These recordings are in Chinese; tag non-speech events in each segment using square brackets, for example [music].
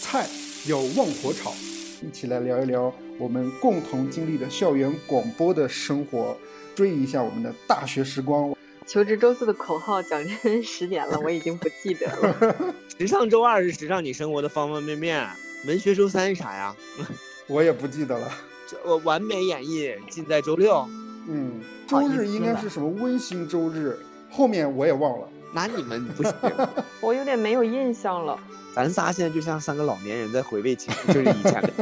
菜有旺火炒，一起来聊一聊我们共同经历的校园广播的生活，追忆一下我们的大学时光。求职周四的口号讲真十年了，我已经不记得了。[laughs] 时尚周二是时尚你生活的方方面面，文学周三是啥呀？[laughs] 我也不记得了。这我完美演绎尽在周六。嗯，周日应该是什么温馨周日？后面我也忘了。那你们不行，[laughs] 我有点没有印象了。咱仨现在就像三个老年人在回味起，就是以前的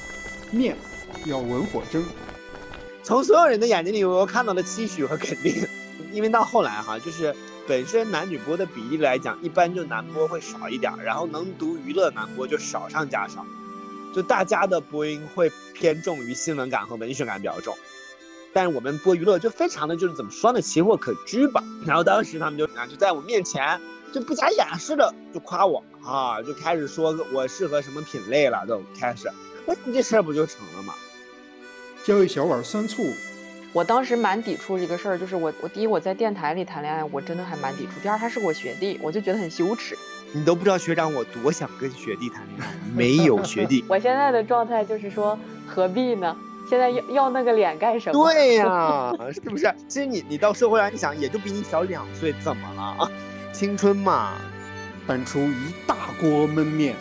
[laughs] 面要文火蒸。[laughs] 从所有人的眼睛里，我看到了期许和肯定。因为到后来哈，就是本身男女播的比例来讲，一般就男播会少一点，然后能读娱乐男播就少上加少，就大家的播音会偏重于新闻感和文学感比较重。但是我们播娱乐就非常的就是怎么说呢，奇货可居吧。然后当时他们就啊就在我面前就不假掩饰的就夸我啊，就开始说我适合什么品类了，都开始，那你这事儿不就成了吗？浇一小碗酸醋。我当时蛮抵触一个事儿，就是我我第一我在电台里谈恋爱，我真的还蛮抵触。第二他是我学弟，我就觉得很羞耻。你都不知道学长我多想跟学弟谈恋爱，没有学弟。[laughs] 我现在的状态就是说何必呢？现在要要那个脸干什么？对呀，是不是？其实你你到社会上，你想也就比你小两岁，怎么了啊？[laughs] 青春嘛，搬出一大锅焖面。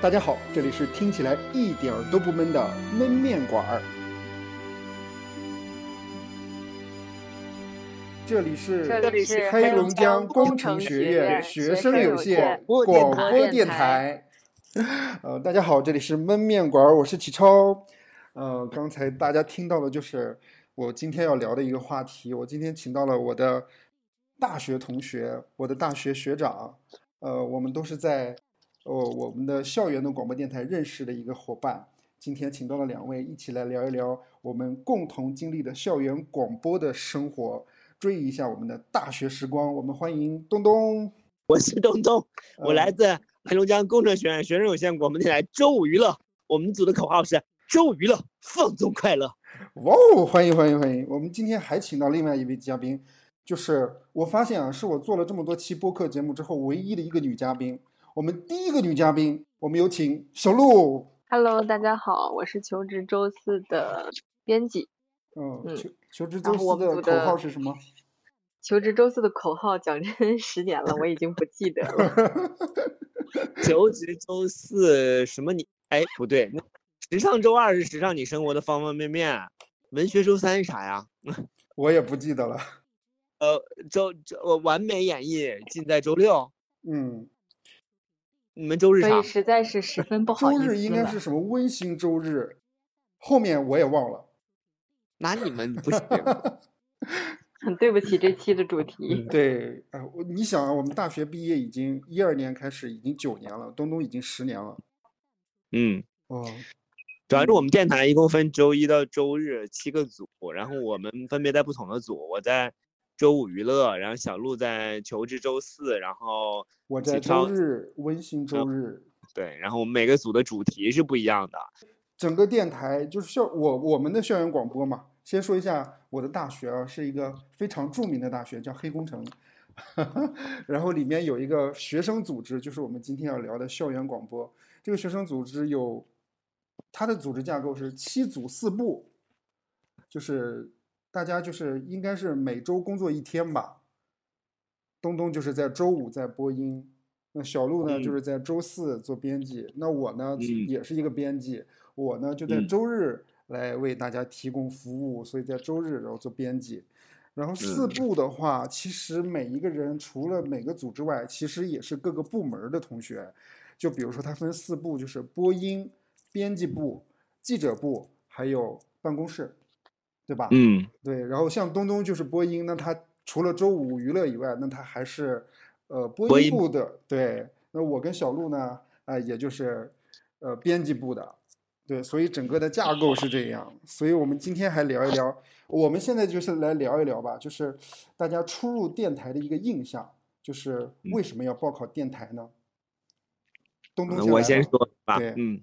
大家好，这里是听起来一点都不闷的焖面馆儿。这里是这里是黑龙江工程学院学生有限广播电台。呃，大家好，这里是焖面馆儿，我是启超。呃，刚才大家听到的就是我今天要聊的一个话题。我今天请到了我的大学同学，我的大学学长。呃，我们都是在呃我们的校园的广播电台认识的一个伙伴。今天请到了两位，一起来聊一聊我们共同经历的校园广播的生活。追忆一下我们的大学时光，我们欢迎东东。[laughs] 我是东东，我来自黑龙江工程学院学生有限广播电台周五娱乐。我们组的口号是周五娱乐，放纵快乐。哇哦，欢迎欢迎欢迎！我们今天还请到另外一位嘉宾，就是我发现啊，是我做了这么多期播客节目之后唯一的一个女嘉宾。我们第一个女嘉宾，我们有请小鹿。Hello，大家好，我是求职周四的编辑。嗯，嗯求求职周四的口号是什么？[laughs] 求职周四的口号讲真十年了，我已经不记得了。[laughs] 求职周四什么你？哎，不对，那时尚周二是时尚你生活的方方面面。文学周三是啥呀？[laughs] 我也不记得了。呃，周周我完美演绎尽在周六。嗯，你们周日啥所以？实在是十分不好意思周日应该是什么温馨周日？后面我也忘了。那你们不行。很 [laughs] 对不起这期的主题。[laughs] 对，啊，我你想啊，我们大学毕业已经一二年开始，已经九年了，东东已经十年了。嗯，哦，主要是我们电台一共分周一到周日七个组，然后我们分别在不同的组。我在周五娱乐，然后小鹿在求职周四，然后我在周日温馨周嗯日，对，然后我们每个组的主题是不一样的。整个电台就是校我我们的校园广播嘛。先说一下我的大学啊，是一个非常著名的大学，叫黑工程。[laughs] 然后里面有一个学生组织，就是我们今天要聊的校园广播。这个学生组织有它的组织架构是七组四部，就是大家就是应该是每周工作一天吧。东东就是在周五在播音，那小鹿呢嗯就是在周四做编辑，那我呢嗯也是一个编辑，我呢就在嗯周日来为大家提供服务，所以在周日然后做编辑。然后四嗯部的话，其实每一个人除了每个组之外，其实也是各个部门的同学。就比如说，它分四部，就是播音、编辑部、记者部，还有办公室，对吧？嗯，对。然后像东东就是播音，那他除了周五娱乐以外，那他还是呃播播音音部的。对。那我跟小鹿呢，啊、也就是呃编辑部的。对，所以整个的架构是这样。所以我们今天还聊一聊，我们现在就是来聊一聊吧，就是大家初入电台的一个印象，就是为什么要报考电台呢？东东嗯我先说吧对。嗯，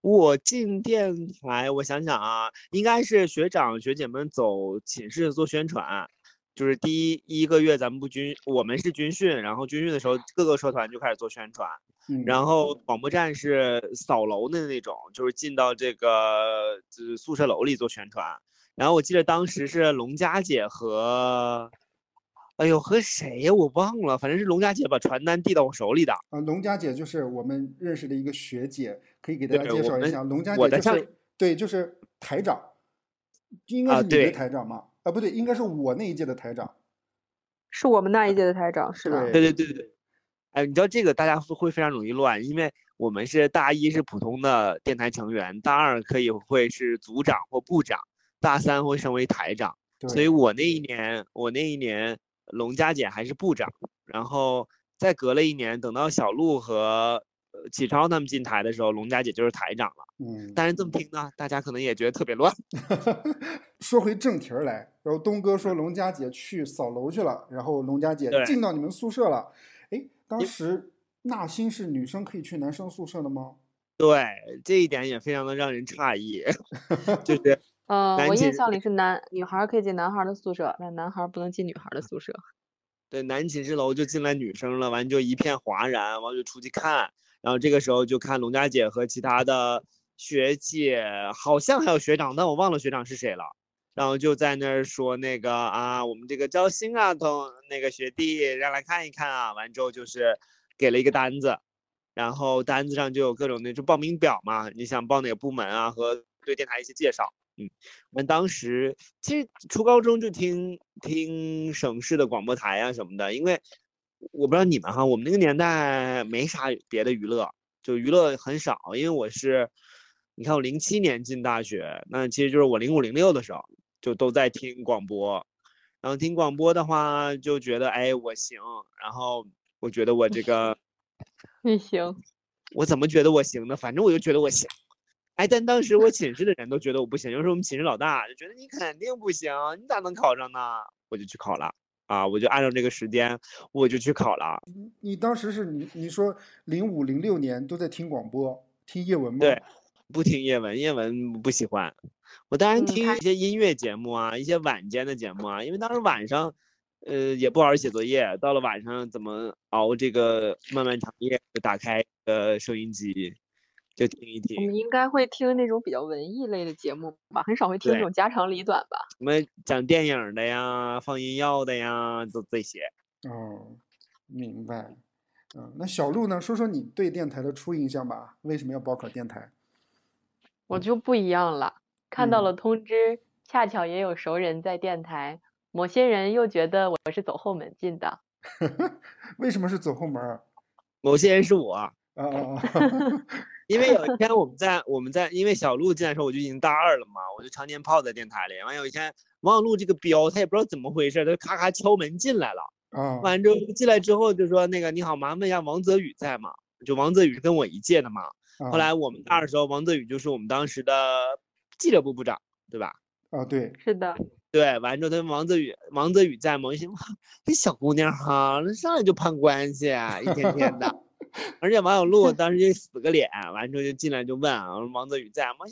我进电台，我想想啊，应该是学长学姐们走寝室做宣传，就是第一一个月咱们不军，我们是军训，然后军训的时候各个社团就开始做宣传，然后广播站是扫楼的那种，就是进到这个就是宿舍楼里做宣传。然后我记得当时是龙佳姐和，哎呦和谁呀？我忘了，反正是龙佳姐把传单递到我手里的。啊，龙佳姐就是我们认识的一个学姐，可以给大家介绍一下。龙佳姐就是对，就是台长，应该是你的台长吗？啊，不对，应该是我那一届的台长，是我们那一届的台长，是吧？对对对对对。哎，你知道这个大家会非常容易乱，因为我们是大一是普通的电台成员，大二可以会是组长或部长，大三会升为台长。所以我那一年，我那一年龙家姐还是部长，然后再隔了一年，等到小鹿和。启超他们进台的时候，龙家姐就是台长了。嗯，但是这么听呢，大家可能也觉得特别乱。[laughs] 说回正题儿来，然后东哥说龙家姐去扫楼去了，然后龙家姐进到你们宿舍了。哎，当时纳新是女生可以去男生宿舍的吗？对，这一点也非常的让人诧异。[laughs] 就是，嗯，我印象里是男女孩可以进男孩的宿舍，但男孩不能进女孩的宿舍。[laughs] 对，男寝室楼就进来女生了，完就一片哗然，完就出去看。然后这个时候就看龙佳姐和其他的学姐，好像还有学长，但我忘了学长是谁了。然后就在那儿说那个啊，我们这个招新啊，同那个学弟让来看一看啊。完之后就是给了一个单子，然后单子上就有各种那种报名表嘛，你想报哪个部门啊，和对电台一些介绍。嗯，我们当时其实初高中就听听省市的广播台啊什么的，因为。我不知道你们哈，我们那个年代没啥别的娱乐，就娱乐很少。因为我是，你看我零七年进大学，那其实就是我零五零六的时候就都在听广播，然后听广播的话就觉得哎我行，然后我觉得我这个 [laughs] 你行，我怎么觉得我行呢？反正我就觉得我行，哎，但当时我寝室的人都觉得我不行，就是我们寝室老大就觉得你肯定不行，你咋能考上呢？我就去考了。啊，我就按照这个时间，我就去考了。你当时是你你说零五零六年都在听广播，听叶文吗？对，不听叶文，叶文不喜欢。我当然听一些音乐节目啊，一些晚间的节目啊，因为当时晚上，呃，也不好好写作业，到了晚上怎么熬这个漫漫长夜，就打开呃收音机。就听一听，我们应该会听那种比较文艺类的节目吧，很少会听那种家长里短吧。什么讲电影的呀，放音乐的呀，就这些。哦，明白。嗯，那小鹿呢？说说你对电台的初印象吧。为什么要报考电台？我就不一样了，看到了通知，恰巧也有熟人在电台，某些人又觉得我是走后门进的。[laughs] 为什么是走后门？某些人是我。啊啊啊！[laughs] 因为有一 [laughs] 天我们在我们在，因为小鹿进来的时候我就已经大二了嘛，我就常年泡在电台里。完有一天王小璐这个彪，他也不知道怎么回事，他咔咔敲门进来了。啊，完之后进来之后就说那个你好，麻烦问一下王泽宇在吗？就王泽宇跟我一届的嘛。后来我们大二的时候，王泽宇就是我们当时的记者部部长，对吧？啊，对，是的。对，完之后他王泽宇王泽宇在吗？我一想，这小姑娘哈，那上来就攀关系，一天天的。而且王小 [laughs] 璐当时就死个脸，完之后就进来就问啊，王泽宇在吗？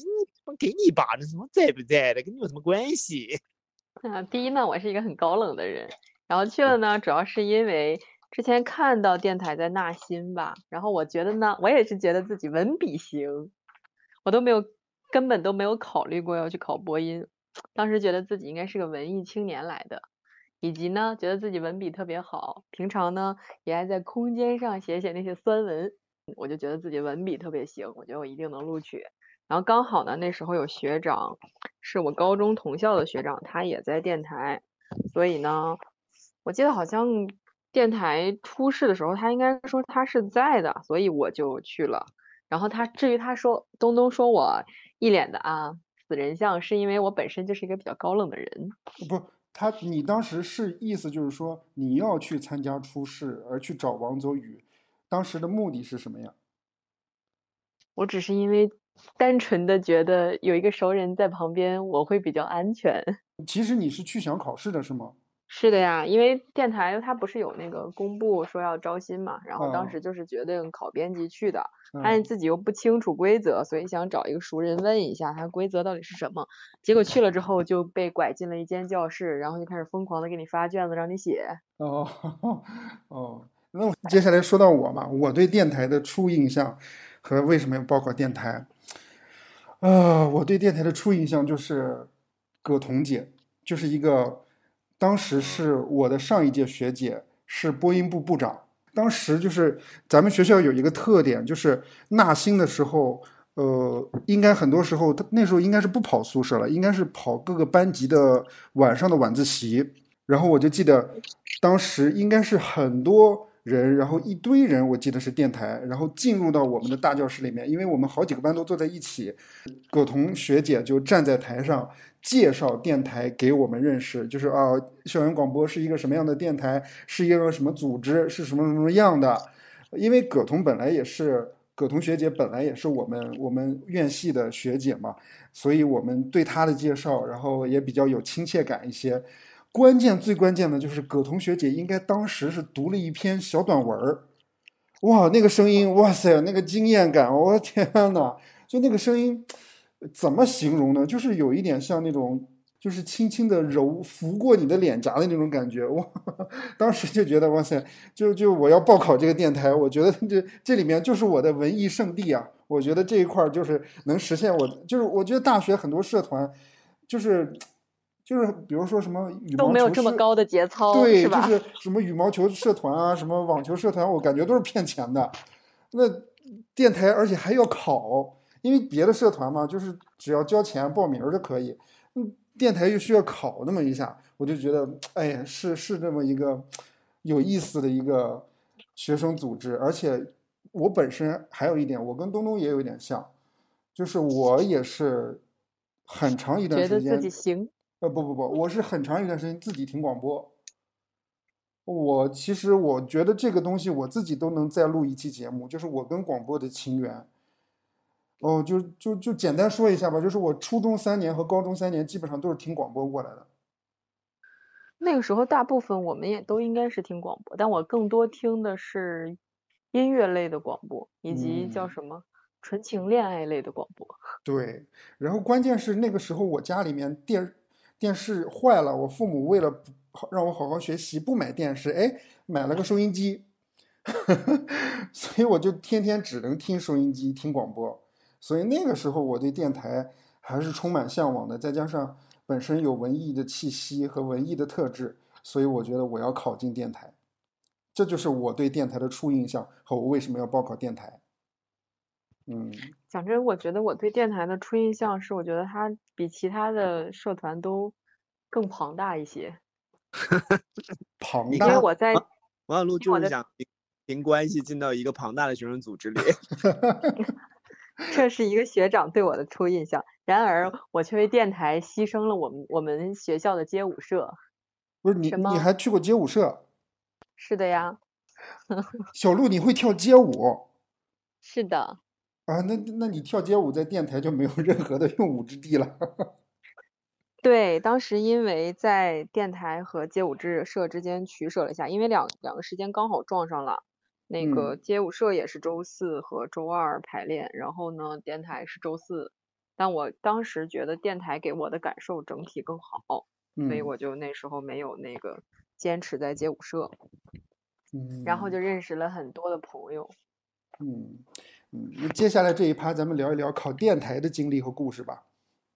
我给你一巴掌，什么在不在的，跟你有什么关系？[laughs] 啊，第一呢，我是一个很高冷的人，然后去了呢，主要是因为之前看到电台在纳新吧，然后我觉得呢，我也是觉得自己文笔行，我都没有根本都没有考虑过要去考播音，当时觉得自己应该是个文艺青年来的。以及呢，觉得自己文笔特别好，平常呢也爱在空间上写写那些酸文，我就觉得自己文笔特别行，我觉得我一定能录取。然后刚好呢，那时候有学长，是我高中同校的学长，他也在电台，所以呢，我记得好像电台初试的时候，他应该说他是在的，所以我就去了。然后他至于他说东东说我一脸的啊死人相，是因为我本身就是一个比较高冷的人，不。他，你当时是意思就是说你要去参加初试，而去找王泽宇，当时的目的是什么呀？我只是因为单纯的觉得有一个熟人在旁边，我会比较安全。其实你是去想考试的是吗？是的呀，因为电台它不是有那个公布说要招新嘛，然后当时就是决定考编辑去的，发现自己又不清楚规则，所以想找一个熟人问一下，它规则到底是什么。结果去了之后就被拐进了一间教室，然后就开始疯狂的给你发卷子让你写。哦 [laughs] 哦，那接下来说到我嘛，我对电台的初印象和为什么要报考电台？啊，我对电台的初印象就是葛彤姐，就是一个。当时是我的上一届学姐，是播音部部长。当时就是咱们学校有一个特点，就是纳新的时候，呃，应该很多时候他那时候应该是不跑宿舍了，应该是跑各个班级的晚上的晚自习。然后我就记得，当时应该是很多人，然后一堆人，我记得是电台，然后进入到我们的大教室里面，因为我们好几个班都坐在一起，葛彤学姐就站在台上。介绍电台给我们认识，就是啊，校园广播是一个什么样的电台，是一个什么组织，是什么什么样的。因为葛彤本来也是葛彤学姐，本来也是我们我们院系的学姐嘛，所以我们对她的介绍，然后也比较有亲切感一些。关键最关键的就是葛彤学姐应该当时是读了一篇小短文儿，哇，那个声音，哇塞，那个惊艳感，我天呐，就那个声音。怎么形容呢？就是有一点像那种，就是轻轻的揉拂过你的脸颊的那种感觉。哇，[laughs] 当时就觉得哇塞，就就我要报考这个电台，我觉得这这里面就是我的文艺圣地啊！我觉得这一块就是能实现我，就是我觉得大学很多社团，就是就是比如说什么羽毛球都没有这么高的节操，对，就是什么羽毛球社团啊，什么网球社团，我感觉都是骗钱的。那电台而且还要考。因为别的社团嘛，就是只要交钱报名就可以，嗯，电台又需要考那么一下，我就觉得，哎，是是这么一个有意思的一个学生组织，而且我本身还有一点，我跟东东也有一点像，就是我也是很长一段时间觉得自己行，呃，不不不，我是很长一段时间自己听广播，我其实我觉得这个东西我自己都能再录一期节目，就是我跟广播的情缘。哦，就就就简单说一下吧，就是我初中三年和高中三年基本上都是听广播过来的。那个时候大部分我们也都应该是听广播，但我更多听的是音乐类的广播，以及叫什么纯情恋爱类的广播。[laughs] 对，然后关键是那个时候我家里面电电视坏了，我父母为了让我好好学习不买电视，哎，买了个收音机，[laughs] 所以我就天天只能听收音机听广播。所以那个时候我对电台还是充满向往的，再加上本身有文艺的气息和文艺的特质，所以我觉得我要考进电台，这就是我对电台的初印象和我为什么要报考电台。嗯，讲真，我觉得我对电台的初印象是，我觉得它比其他的社团都更庞大一些。[laughs] 庞大，因为我在王小璐就是想凭关系进到一个庞大的学生组织里。[laughs] [laughs] 这是一个学长对我的初印象，然而我却为电台牺牲了我们我们学校的街舞社。不是你，你还去过街舞社？是的呀。小鹿，你会跳街舞？是的。啊，那那你跳街舞在电台就没有任何的用武之地了。[laughs] 对，当时因为在电台和街舞之社之间取舍了一下，因为两两个时间刚好撞上了。那个街舞社也是周四和周二排练，然后呢，电台是周四。但我当时觉得电台给我的感受整体更好，所以我就那时候没有那个坚持在街舞社。嗯。然后就认识了很多的朋友。嗯嗯，那接下来这一趴咱们聊一聊考电台的经历和故事吧。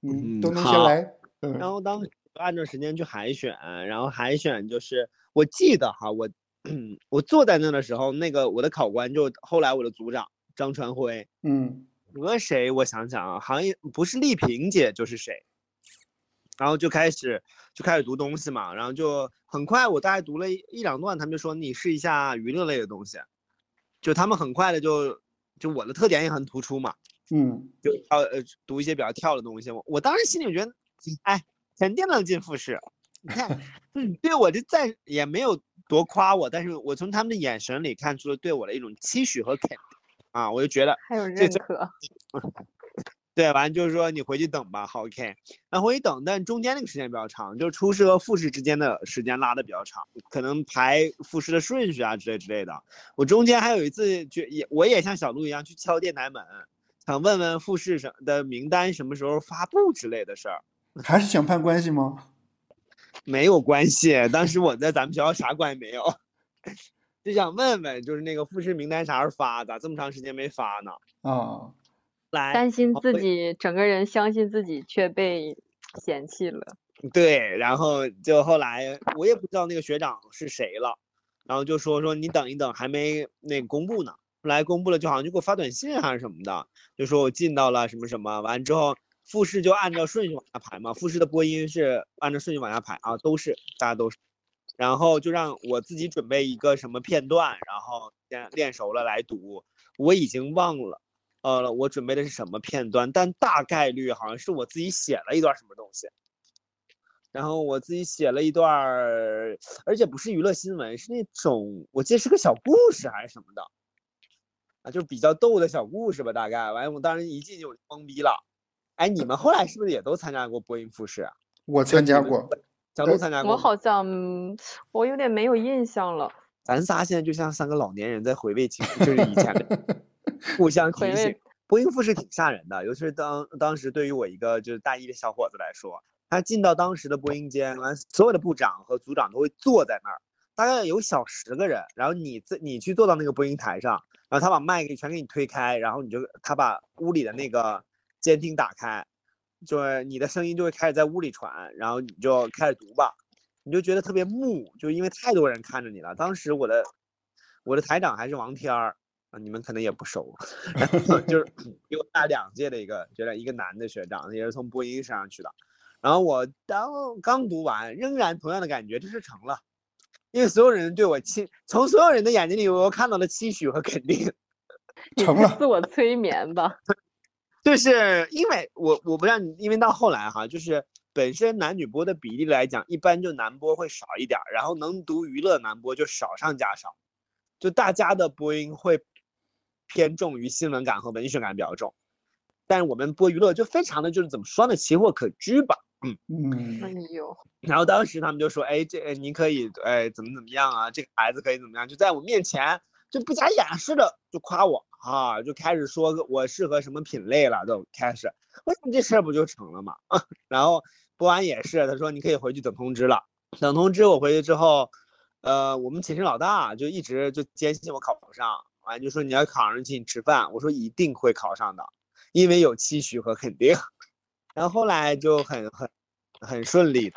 嗯，都能先来。嗯。然后当时按照时间去海选，然后海选就是我记得哈，我。嗯，[clears throat] 我坐在那的时候，那个我的考官就后来我的组长张传辉，嗯，和谁？我想想啊，好像不是丽萍姐就是谁，然后就开始就开始读东西嘛，然后就很快我大概读了一一两段，他们就说你试一下娱乐类的东西，就他们很快的就就我的特点也很突出嘛，嗯，就跳呃读一些比较跳的东西，我我当时心里觉得，哎，肯定能进复试，你看，[laughs] 嗯，对我就再也没有。多夸我，但是我从他们的眼神里看出了对我的一种期许和肯定啊，我就觉得还有认可。对，完就是说你回去等吧，好 OK。然后回去等，但中间那个时间比较长，就是初试和复试之间的时间拉的比较长，可能排复试的顺序啊之类之类的。我中间还有一次，就也我也像小鹿一样去敲电台门，想问问复试什的名单什么时候发布之类的事儿。[laughs] 还是想攀关系吗？[laughs] 没有关系，当时我在咱们学校啥关系没有，[laughs] 就想问问，就是那个复试名单啥时候发？咋这么长时间没发呢？啊。来，担心自己整个人相信自己却被嫌弃了。对，然后就后来我也不知道那个学长是谁了，然后就说说你等一等，还没那公布呢。后来公布了，就好像就给我发短信还是什么的，就说我进到了什么什么。完之后复试就按照顺序往下排嘛，复试的播音是按照顺序往下排啊，都是大家都是。然后就让我自己准备一个什么片段，然后先练熟了来读。我已经忘了。呃，我准备的是什么片段？但大概率好像是我自己写了一段什么东西，然后我自己写了一段，而且不是娱乐新闻，是那种我记得是个小故事还是什么的，啊，就是比较逗的小故事吧，大概。完，我当时一进我就懵逼了。哎，你们后来是不是也都参加过播音复试？我参加过，小鹿参加过。我好像我有点没有印象了。咱仨现在就像三个老年人在回味起，就是以前的。[laughs] 互相提醒，播音复试挺吓人的，尤其是当当时对于我一个就是大一的小伙子来说，他进到当时的播音间，完所有的部长和组长都会坐在那儿，大概有小十个人，然后你自你去坐到那个播音台上，然后他把麦给全给你推开，然后你就他把屋里的那个监听打开，就是你的声音就会开始在屋里传，然后你就开始读吧，你就觉得特别木，就因为太多人看着你了。当时我的我的台长还是王天儿。啊，你们可能也不熟，[laughs] 然后 [laughs] 就是比我大两届的一个学长，一个男的学长，也是从播音升上去的。然后我当刚读完，仍然同样的感觉，这是成了，因为所有人对我期，从所有人的眼睛里，我看到了期许和肯定。[laughs] 成了，自我催眠吧。就是因为我我不让你，因为到后来哈，就是本身男女播的比例来讲，一般就男播会少一点，然后能读娱乐男播就少上加少，就大家的播音会。偏重于新闻感和文学感比较重，但是我们播娱乐就非常的就是怎么说呢，奇货可居吧，嗯嗯。哎呦，然后当时他们就说，哎，这你可以，哎，怎么怎么样啊？这个孩子可以怎么样？就在我面前就不加掩饰的就夸我啊，就开始说我适合什么品类了，都开始。我想这事儿不就成了吗？[laughs] 然后播完也是，他说你可以回去等通知了。等通知我回去之后，呃，我们寝室老大就一直就坚信我考不上。完就说你要考上请你吃饭，我说一定会考上的，因为有期许和肯定。[laughs] 然后后来就很很很顺利，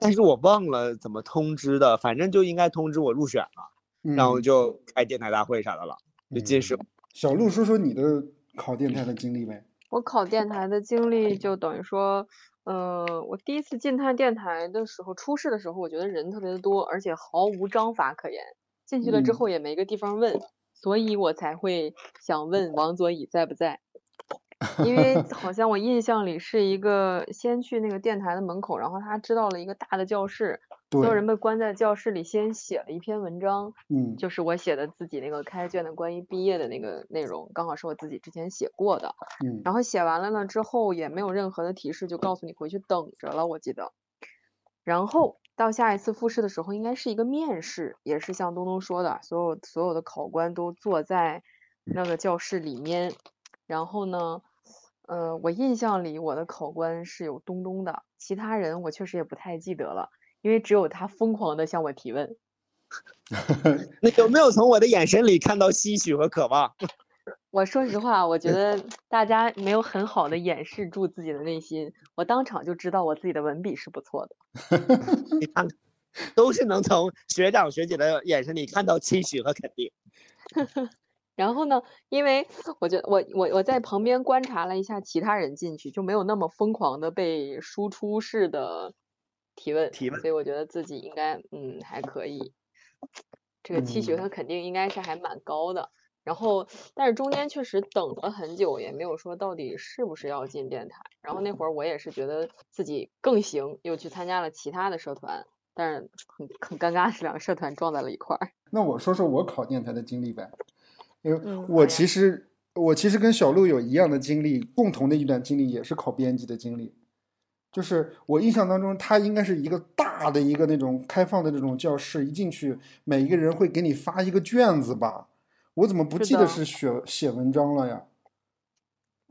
但是我忘了怎么通知的，反正就应该通知我入选了，然后就开电台大会啥的了，就进士。小鹿说说你的考电台的经历呗。我考电台的经历就等于说，呃，我第一次进他电台的时候，初试的时候，我觉得人特别的多，而且毫无章法可言，进去了之后也没个地方问。所以我才会想问王佐乙在不在，因为 [laughs] 好像我印象里是一个先去那个电台的门口，然后他知道了一个大的教室，所有人被关在教室里，先写了一篇文章，嗯，就是我写的自己那个开卷的关于毕业的那个内容，刚好是我自己之前写过的，嗯，然后写完了呢之后也没有任何的提示，就告诉你回去等着了，我记得，然后。到下一次复试的时候，应该是一个面试，也是像东东说的，所有所有的考官都坐在那个教室里面。然后呢，呃，我印象里我的考官是有东东的，其他人我确实也不太记得了，因为只有他疯狂的向我提问。[laughs] 那有没有从我的眼神里看到唏嘘和渴望？我说实话，我觉得大家没有很好的掩饰住自己的内心，我当场就知道我自己的文笔是不错的。你看，都是能从学长学姐的眼神里看到期许和肯定。[laughs] 然后呢，因为我觉得我我我在旁边观察了一下其他人进去，就没有那么疯狂的被输出式的提问，提问，所以我觉得自己应该嗯还可以，这个期许和肯定应该是还蛮高的。然后，但是中间确实等了很久，也没有说到底是不是要进电台。然后那会儿我也是觉得自己更行，又去参加了其他的社团，但是很很尴尬是两个社团撞在了一块儿。那我说说我考电台的经历呗，因为我其实我其实跟小鹿有一样的经历，共同的一段经历也是考编辑的经历。就是我印象当中，它应该是一个大的一个那种开放的这种教室，一进去每一个人会给你发一个卷子吧？我怎么不记得是写写文章了呀？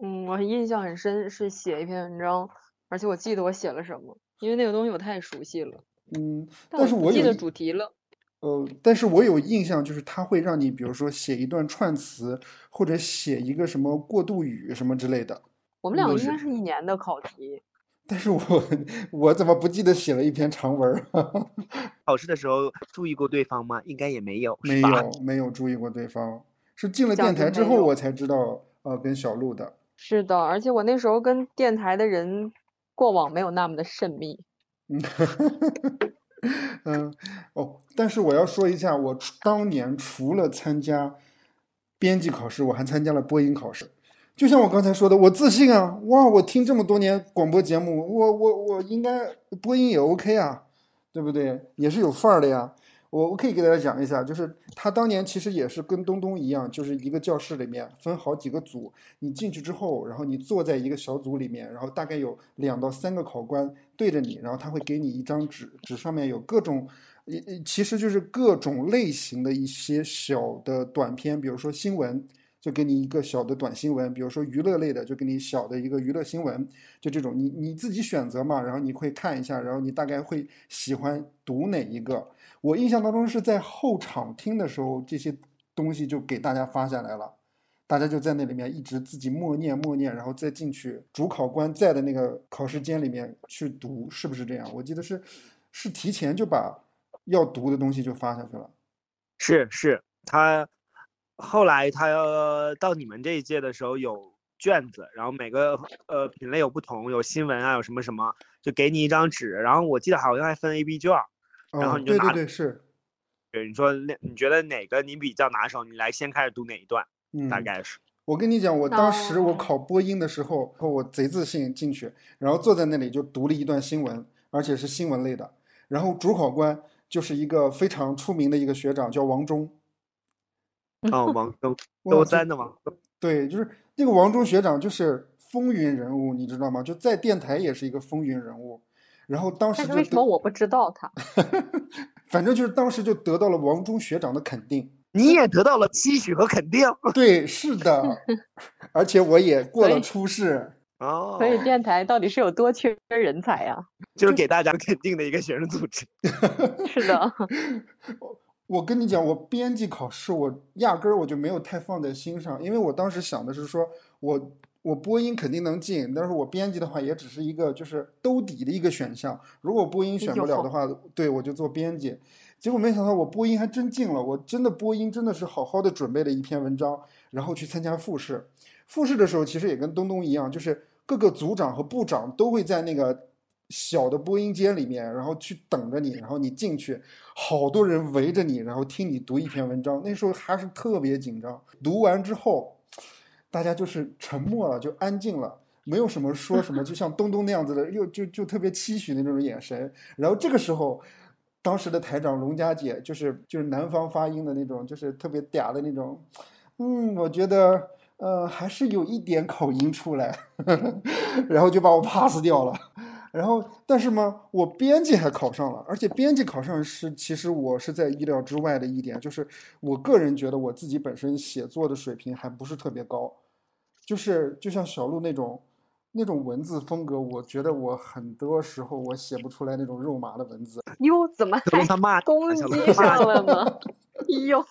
嗯，我印象很深，是写一篇文章，而且我记得我写了什么，因为那个东西我太熟悉了。嗯，但是我记得主题了。呃，但是我有印象，就是他会让你，比如说写一段串词，或者写一个什么过渡语什么之类的。我们两个应该是一年的考题。但是我我怎么不记得写了一篇长文？[laughs] 考试的时候注意过对方吗？应该也没有，没有没有注意过对方，是进了电台之后我才知道，呃，跟小鹿的。是的，而且我那时候跟电台的人过往没有那么的甚密。[laughs] 嗯，哦，但是我要说一下，我当年除了参加编辑考试，我还参加了播音考试。就像我刚才说的，我自信啊！哇，我听这么多年广播节目，我我我应该播音也 OK 啊，对不对？也是有范儿的呀。我我可以给大家讲一下，就是他当年其实也是跟东东一样，就是一个教室里面分好几个组，你进去之后，然后你坐在一个小组里面，然后大概有两到三个考官对着你，然后他会给你一张纸，纸上面有各种，其实就是各种类型的一些小的短片，比如说新闻。就给你一个小的短新闻，比如说娱乐类的，就给你小的一个娱乐新闻，就这种你你自己选择嘛，然后你会看一下，然后你大概会喜欢读哪一个。我印象当中是在后场听的时候，这些东西就给大家发下来了，大家就在那里面一直自己默念默念，然后再进去主考官在的那个考试间里面去读，是不是这样？我记得是是提前就把要读的东西就发下去了，是是，他。后来他要到你们这一届的时候有卷子，然后每个呃品类有不同，有新闻啊，有什么什么，就给你一张纸，然后我记得好像还分 A、B 卷，然后你就拿。对对对，是。对，你说那你觉得哪个你比较拿手？你来先开始读哪一段？嗯，大概是。我跟你讲，我当时我考播音的时候，我贼自信进去，然后坐在那里就读了一段新闻，而且是新闻类的。然后主考官就是一个非常出名的一个学长，叫王忠。哦，[laughs] 王周周三的王对，就是那个王中学长，就是风云人物，你知道吗？就在电台也是一个风云人物。然后当时就为什么我不知道他？[laughs] 反正就是当时就得到了王中学长的肯定，你也得到了期许和肯定。[laughs] 对，是的，而且我也过了初试。哦，所以电台到底是有多缺人才呀？就是给大家肯定的一个学生组织。是的。我跟你讲，我编辑考试，我压根儿我就没有太放在心上，因为我当时想的是说，我我播音肯定能进，但是我编辑的话也只是一个就是兜底的一个选项。如果播音选不了的话，对我就做编辑。结果没想到我播音还真进了，我真的播音真的是好好的准备了一篇文章，然后去参加复试。复试的时候其实也跟东东一样，就是各个组长和部长都会在那个。小的播音间里面，然后去等着你，然后你进去，好多人围着你，然后听你读一篇文章。那时候还是特别紧张。读完之后，大家就是沉默了，就安静了，没有什么说什么，就像东东那样子的，又就就特别期许的那种眼神。然后这个时候，当时的台长龙佳姐就是就是南方发音的那种，就是特别嗲的那种。嗯，我觉得呃还是有一点口音出来，[laughs] 然后就把我 pass 掉了。然后，但是嘛，我编辑还考上了，而且编辑考上是，其实我是在意料之外的一点，就是我个人觉得我自己本身写作的水平还不是特别高，就是就像小鹿那种那种文字风格，我觉得我很多时候我写不出来那种肉麻的文字。哟，怎么还攻击上了呢？[laughs] 哟，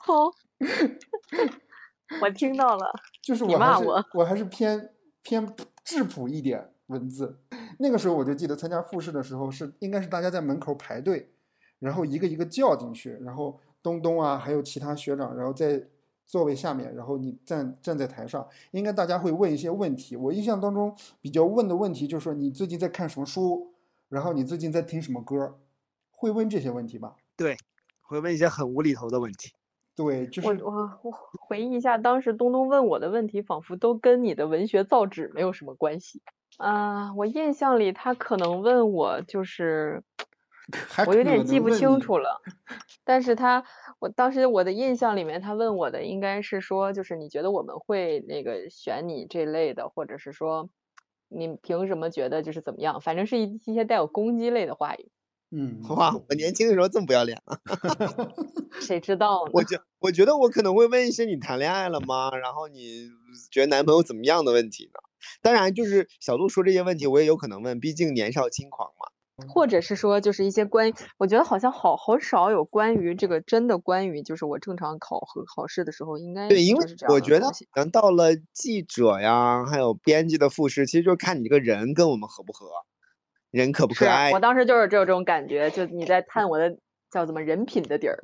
我听到了，就是我还是我还是偏偏质朴一点。文字，那个时候我就记得参加复试的时候是应该是大家在门口排队，然后一个一个叫进去，然后东东啊还有其他学长，然后在座位下面，然后你站站在台上，应该大家会问一些问题。我印象当中比较问的问题就是说你最近在看什么书，然后你最近在听什么歌，会问这些问题吧？对，会问一些很无厘头的问题。对，就是我我我回忆一下，当时东东问我的问题，仿佛都跟你的文学造纸没有什么关系。啊，我印象里他可能问我就是 [laughs] 我有点记不清楚了。[laughs] 但是他，我当时我的印象里面，他问我的应该是说，就是你觉得我们会那个选你这类的，或者是说，你凭什么觉得就是怎么样？反正是一一些带有攻击类的话语。嗯，哇，我年轻的时候这么不要脸啊！[laughs] 谁知道呢？我觉我觉得我可能会问一些你谈恋爱了吗？然后你觉得男朋友怎么样的问题呢？当然，就是小鹿说这些问题，我也有可能问，毕竟年少轻狂嘛。或者是说，就是一些关于，我觉得好像好好少有关于这个真的关于，就是我正常考核考试的时候应该对，因为我觉得，能到了记者呀，还有编辑的复试，其实就是看你这个人跟我们合不合，人可不可爱。我当时就是有这种感觉，就你在探我的叫什么人品的底儿，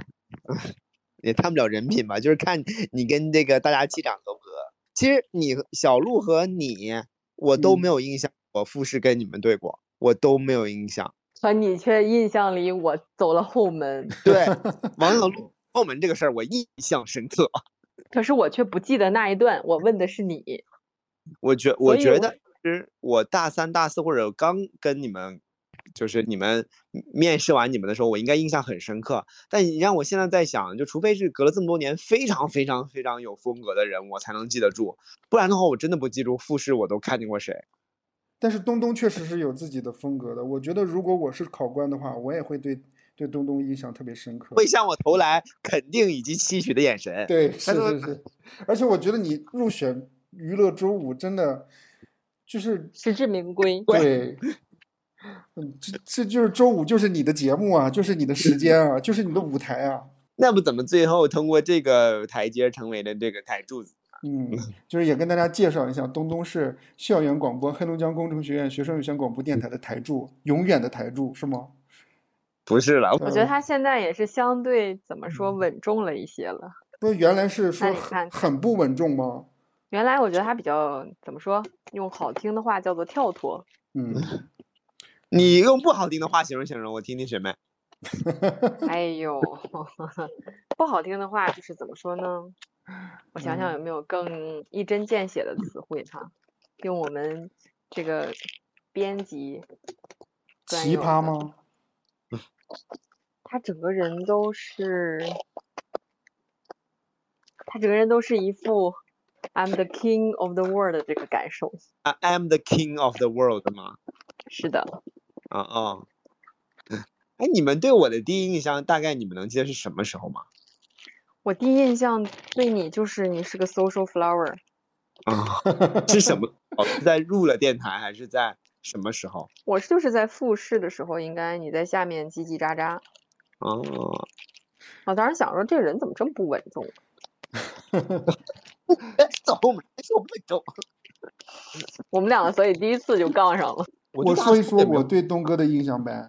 [laughs] 也探不了人品吧，就是看你跟这个大家气场合不合。其实你小鹿和你，我都没有印象，我复试跟你们对过。我都没有印象，可你却印象里我走了后门。对，[laughs] 王小鹿后门这个事儿我印象深刻。[laughs] 可是我却不记得那一段。我问的是你。我觉我觉得，其实我大三、大四或者刚跟你们，就是你们面试完你们的时候，我应该印象很深刻。但你让我现在在想，就除非是隔了这么多年非常非常非常有风格的人，我才能记得住。不然的话，我真的不记住复试我都看见过谁。但是东东确实是有自己的风格的。我觉得如果我是考官的话，我也会对对东东印象特别深刻，会向我投来肯定以及期许的眼神。对，是是是。而且我觉得你入选娱乐周五真的就是实至名归。对，嗯，这这就是周五，就是你的节目啊，就是你的时间啊，就是你的舞台啊。[laughs] 那不怎么最后通过这个台阶成为了这个台柱子？嗯，就是也跟大家介绍一下，东东是校园广播黑龙江工程学院学生有线广播电台的台柱，永远的台柱是吗？不是了，我觉得他现在也是相对怎么说稳重了一些了。不，原来是说很很不稳重吗？原来我觉得他比较怎么说，用好听的话叫做跳脱。嗯，你用不好听的话形容形容，我听听学妹。[laughs] 哎呦，[laughs] 不好听的话就是怎么说呢？我想想有没有更一针见血的词汇哈，用我们这个编辑奇葩吗？他整个人都是，他整个人都是一副 I'm the king of the world 的这个感受。I am the king of the world 吗？是的。啊啊。[laughs] 哎，你们对我的第一印象，大概你们能记得是什么时候吗？我第一印象对你就是你是个 social flower，啊，[laughs] 是什么？哦，是在入了电台还是在什么时候？我就是在复试的时候，应该你在下面叽叽喳喳。哦，我当时想说这人怎么这么不稳重？走，[laughs] 我们说稳重。我们两个所以第一次就杠上了。我说一说我对东哥的印象呗。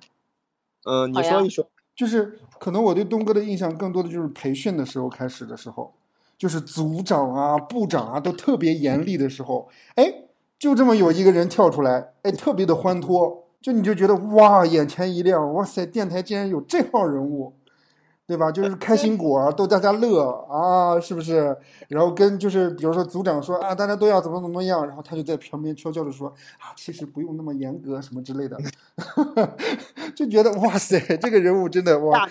嗯，你说一说。就是可能我对东哥的印象更多的就是培训的时候开始的时候，就是组长啊、部长啊都特别严厉的时候，哎，就这么有一个人跳出来，哎，特别的欢脱，就你就觉得哇，眼前一亮，哇塞，电台竟然有这号人物。对吧？就是开心果 [laughs] 逗大家乐啊，是不是？然后跟就是比如说组长说啊，大家都要怎么怎么样，然后他就在旁边悄悄的说啊，其实不用那么严格什么之类的，[laughs] 就觉得哇塞，这个人物真的哇，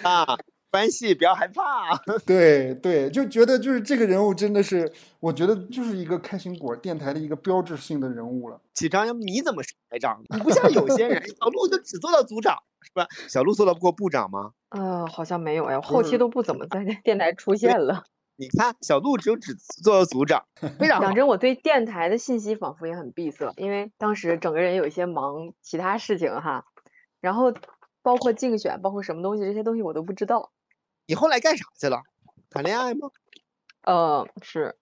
关系不要害怕。[laughs] 对对，就觉得就是这个人物真的是，我觉得就是一个开心果电台的一个标志性的人物了。启章，你怎么是台长？你不像有些人，小鹿就只做到组长，是吧？小鹿做到过部长吗？呃，好像没有哎，后期都不怎么在电台出现了。[laughs] 你看，小鹿只有只做了组长。[laughs] 讲真，我对电台的信息仿佛也很闭塞，因为当时整个人有一些忙其他事情哈，然后包括竞选，包括什么东西，这些东西我都不知道。你后来干啥去了？谈恋爱吗？呃，是。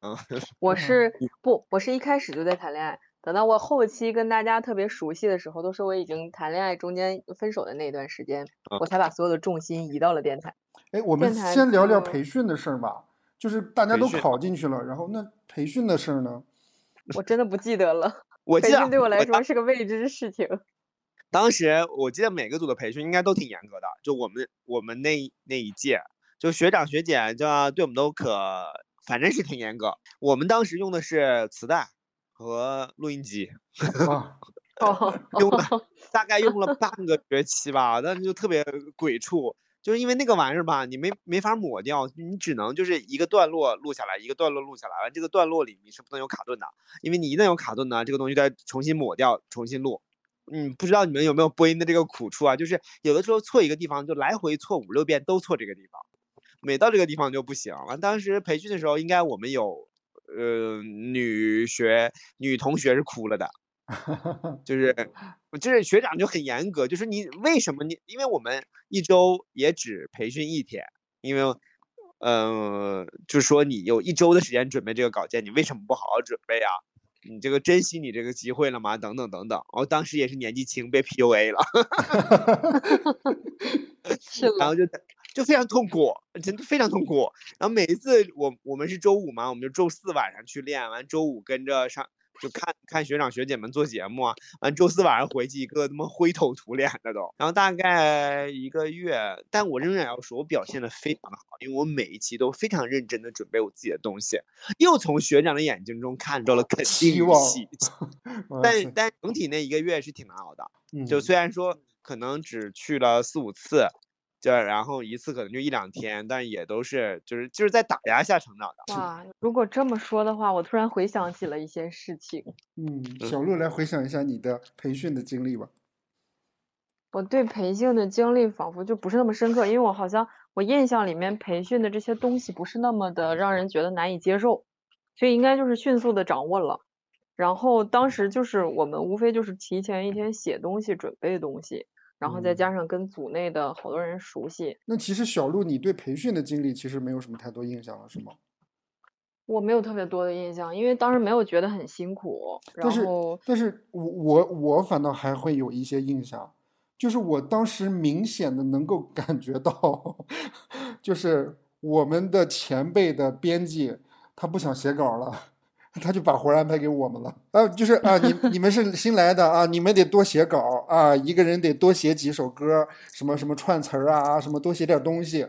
嗯，[laughs] 我是不，我是一开始就在谈恋爱。等到我后期跟大家特别熟悉的时候，都是我已经谈恋爱中间分手的那段时间，我才把所有的重心移到了电台。哎，我们先聊聊培训的事儿吧。就是大家都考进去了，然后那培训的事儿呢？[laughs] 我真的不记得了。我培训对我来说是个未知的事情。当时我记得每个组的培训应该都挺严格的，就我们我们那那一届，就学长学姐就对我们都可，反正是挺严格。我们当时用的是磁带。和录音机，[laughs] 用了大概用了半个学期吧，但是就特别鬼畜，就是因为那个玩意儿吧，你没没法抹掉，你只能就是一个段落录下来，一个段落录下来，完这个段落里你是不能有卡顿的，因为你一旦有卡顿呢，这个东西再重新抹掉，重新录。嗯，不知道你们有没有播音的这个苦处啊？就是有的时候错一个地方，就来回错五六遍都错这个地方，每到这个地方就不行。完当时培训的时候，应该我们有呃女学女同学是哭了的。[laughs] 就是就是学长就很严格，就是你为什么你？因为我们一周也只培训一天，因为，嗯，就是说你有一周的时间准备这个稿件，你为什么不好好准备啊？你这个珍惜你这个机会了吗？等等等等。然后当时也是年纪轻被 PUA 了，[laughs] 是然后就就非常痛苦，真的非常痛苦。然后每一次我我们是周五嘛，我们就周四晚上去练完，周五跟着上。就看看学长学姐们做节目啊，完周四晚上回去一个他妈灰头土脸的都，然后大概一个月，但我仍然要说，我表现的非常的好，因为我每一期都非常认真的准备我自己的东西，又从学长的眼睛中看到了肯定与希望，[laughs] 但但整体那一个月是挺难熬的，就虽然说可能只去了四五次。对，然后一次可能就一两天，但也都是就是就是在打压下成长的。哇，如果这么说的话，我突然回想起了一些事情。嗯，小鹿来回想一下你的培训的经历吧。我对培训的经历仿佛就不是那么深刻，因为我好像我印象里面培训的这些东西不是那么的让人觉得难以接受，所以应该就是迅速的掌握了。然后当时就是我们无非就是提前一天写东西，准备东西。然后再加上跟组内的好多人熟悉，那其实小鹿，你对培训的经历其实没有什么太多印象了，是吗？我没有特别多的印象，因为当时没有觉得很辛苦。但是，但是我我我反倒还会有一些印象，就是我当时明显的能够感觉到，[laughs] 就是我们的前辈的编辑他不想写稿了。他就把活安排给我们了啊，就是啊，你你们是新来的啊，你们得多写稿啊，一个人得多写几首歌，什么什么串词啊，什么多写点东西。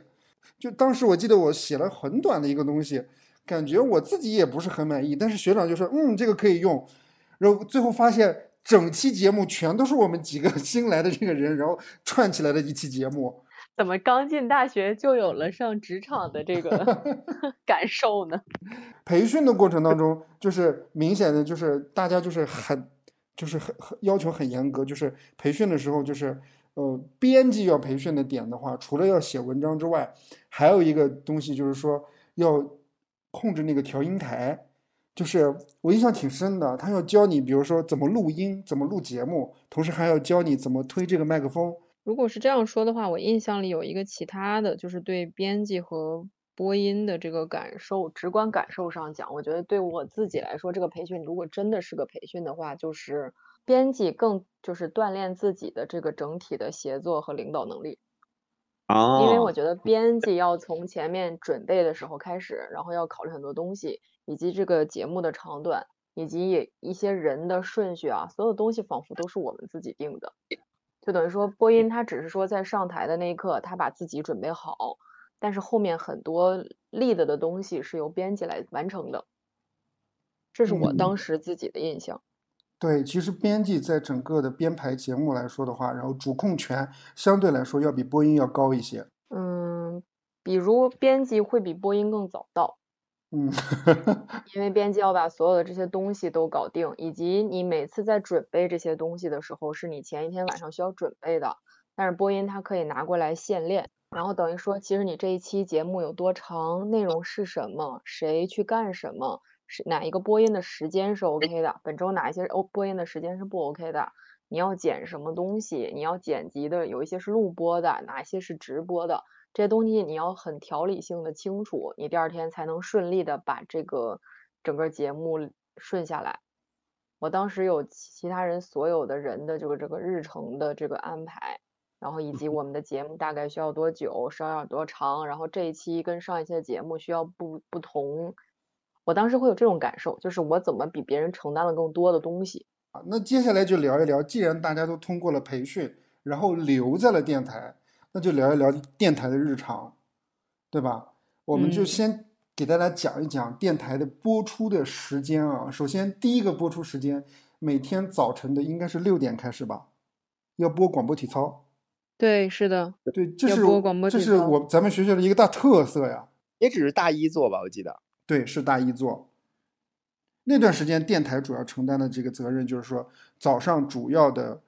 就当时我记得我写了很短的一个东西，感觉我自己也不是很满意，但是学长就说嗯，这个可以用。然后最后发现整期节目全都是我们几个 [laughs] 新来的这个人，然后串起来的一期节目。怎么刚进大学就有了上职场的这个 [laughs] [laughs] 感受呢？[laughs] 培训的过程当中，就是明显的就是大家就是很就是很很要求很严格，就是培训的时候就是呃编辑要培训的点的话，除了要写文章之外，还有一个东西就是说要控制那个调音台，就是我印象挺深的，他要教你比如说怎么录音，怎么录节目，同时还要教你怎么推这个麦克风。如果是这样说的话，我印象里有一个其他的就是对编辑和播音的这个感受，直观感受上讲，我觉得对我自己来说，这个培训如果真的是个培训的话，就是编辑更就是锻炼自己的这个整体的协作和领导能力。哦。因为我觉得编辑要从前面准备的时候开始，然后要考虑很多东西，以及这个节目的长短，以及一些人的顺序啊，所有东西仿佛都是我们自己定的。就等于说，播音他只是说在上台的那一刻，他把自己准备好，但是后面很多立的的东西是由编辑来完成的，这是我当时自己的印象。对，其实编辑在整个的编排节目来说的话，然后主控权相对来说要比播音要高一些。嗯，比如编辑会比播音更早到。嗯，[laughs] 因为编辑要把所有的这些东西都搞定，以及你每次在准备这些东西的时候，是你前一天晚上需要准备的。但是播音它可以拿过来现练，然后等于说，其实你这一期节目有多长，内容是什么，谁去干什么，是哪一个播音的时间是 OK 的，本周哪一些哦播音的时间是不 OK 的，你要剪什么东西，你要剪辑的有一些是录播的，哪些是直播的。这些东西你要很条理性的清楚，你第二天才能顺利的把这个整个节目顺下来。我当时有其他人所有的人的这个这个日程的这个安排，然后以及我们的节目大概需要多久，时要多长，然后这一期跟上一期的节目需要不不同。我当时会有这种感受，就是我怎么比别人承担了更多的东西。啊，那接下来就聊一聊，既然大家都通过了培训，然后留在了电台。那就聊一聊电台的日常，对吧？我们就先给大家讲一讲电台的播出的时间啊。首先，第一个播出时间，每天早晨的应该是六点开始吧，要播广播体操。对，是的，对，这是这是我我咱们学校的一个大特色呀。也只是大一做吧，我记得。对，是大一做。那段时间电台主要承担的这个责任就是说，早上主要的，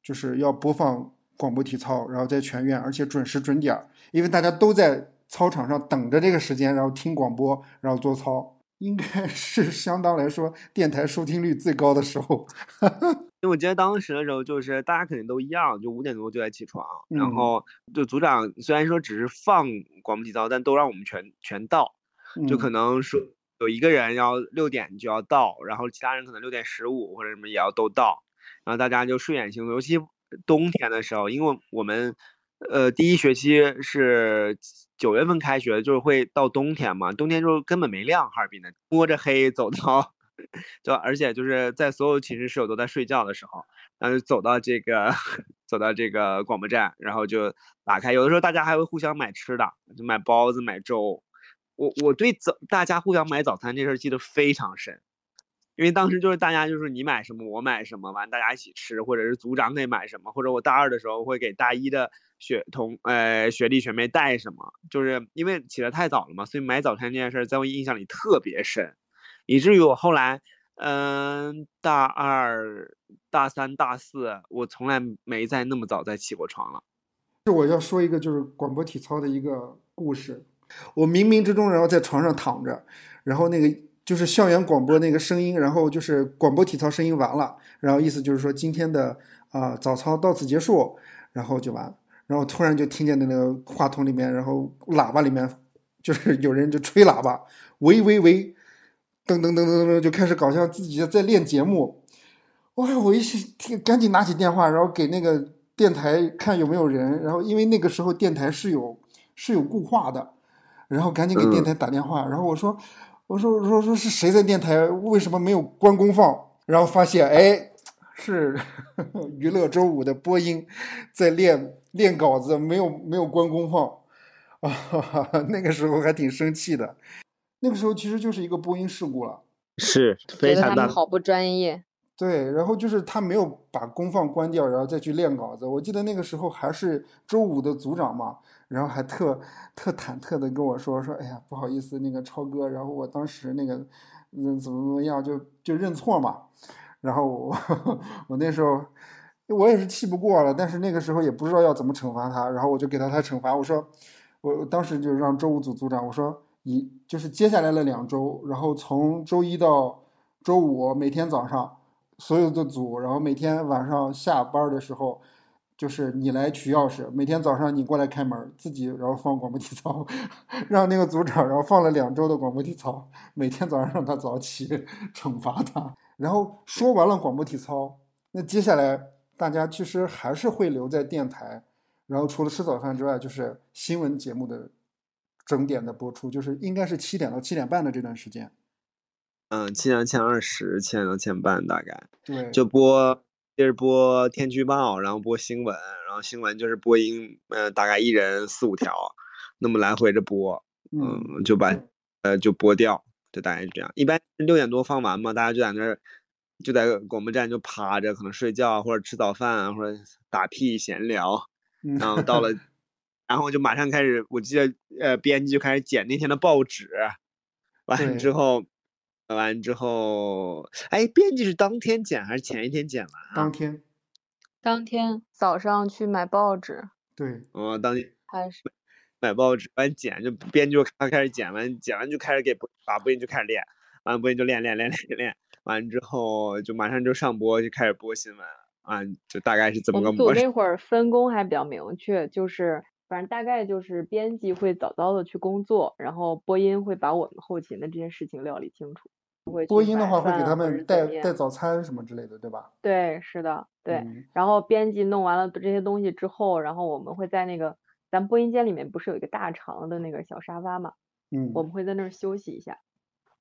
就是要播放广播体操，然后在全院，而且准时准点儿，因为大家都在操场上等着这个时间，然后听广播，然后做操。应该 [laughs] 是相当来说电台收听率最高的时候，[laughs] 因为我记得当时的时候，就是大家肯定都一样，就五点多就在起床，然后就组长虽然说只是放广播体操，但都让我们全全到，就可能说有一个人要六点就要到，然后其他人可能六点十五或者什么也要都到，然后大家就睡眼惺忪，尤其冬天的时候，因为我们。呃，第一学期是九月份开学，就是会到冬天嘛，冬天就根本没亮，哈尔滨的摸着黑走到，[laughs] 就而且就是在所有寝室室友都在睡觉的时候，然后走到这个 [laughs] 走到这个广播站，然后就打开，有的时候大家还会互相买吃的，就买包子、买粥。我我对早大家互相买早餐这事儿记得非常深。因为当时就是大家就是你买什么我买什么，完大家一起吃，或者是组长给买什么，或者我大二的时候会给大一的学同呃学弟学妹带什么，就是因为起得太早了嘛，所以买早餐这件事在我印象里特别深，以至于我后来嗯大二、大三、大四，我从来没再那么早再起过床了。是我要说一个就是广播体操的一个故事，我冥冥之中然后在床上躺着，然后那个。就是校园广播那个声音，然后就是广播体操声音完了，然后意思就是说今天的啊早操到此结束，然后就完，然后突然就听见那个话筒里面，然后喇叭里面就是 [laughs] 有人就吹喇叭，喂喂喂，噔噔噔噔噔就开始搞笑自己在练节目，哇！我一听赶紧拿起电话，然后给那个电台看有没有人，然后因为那个时候电台是有是有固话的，然后赶紧给电台打电话，然后我说。我说我说说是谁在电台？为什么没有关公放？然后发现，哎，是 [laughs] 娱乐周五的播音在练练稿子，没有没有关公放啊！那个时候还挺生气的。那个时候其实就是一个播音事故了，是非常大，好不专业。对，然后就是他没有把功放关掉，然后再去练稿子。我记得那个时候还是周五的组长嘛。然后还特特忐忑的跟我说说，哎呀，不好意思，那个超哥，然后我当时那个，嗯，怎么怎么样，就就认错嘛。然后我 [laughs] 我那时候我也是气不过了，但是那个时候也不知道要怎么惩罚他，然后我就给他他惩罚，我说，我当时就让周五组组长，我说，一就是接下来的两周，然后从周一到周五每天早上所有的组，然后每天晚上下班的时候。就是你来取钥匙，每天早上你过来开门，自己然后放广播体操，[laughs] 让那个组长然后放了两周的广播体操，每天早上让他早起，惩罚他。然后说完了广播体操，那接下来大家其实还是会留在电台，然后除了吃早饭之外，就是新闻节目的整点的播出，就是应该是七点到七点半的这段时间。嗯，七点七二十，七点到七点半大概。对，就播。接着播天气预报，然后播新闻，然后新闻就是播音，嗯，大概一人四五条，那么来回着播，嗯，就把呃就播掉，就大概是这样。一般六点多放完嘛，大家就在那儿，就在广播站就趴着，可能睡觉或者吃早饭或者打屁闲聊，然后到了，[laughs] 然后就马上开始，我记得呃编辑就开始剪那天的报纸，完了之后。完之后，哎，编辑是当天剪还是前一天剪完？啊当天，当天早上去买报纸。对，哦，当天还是买报纸完剪，就编辑就开开始剪完，剪完就开始给把播音就开始练，完播音就练练练练练，完之后就马上就上播，就开始播新闻，啊，就大概是怎么个模式。那会儿分工还比较明确，就是反正大概就是编辑会早早的去工作，然后播音会把我们后勤的这些事情料理清楚。播音的话会给他们带带早餐什么之类的，对吧？对，是的，对。然后编辑弄完了这些东西之后，然后我们会在那个咱播音间里面不是有一个大长的那个小沙发嘛？嗯。我们会在那儿休息一下。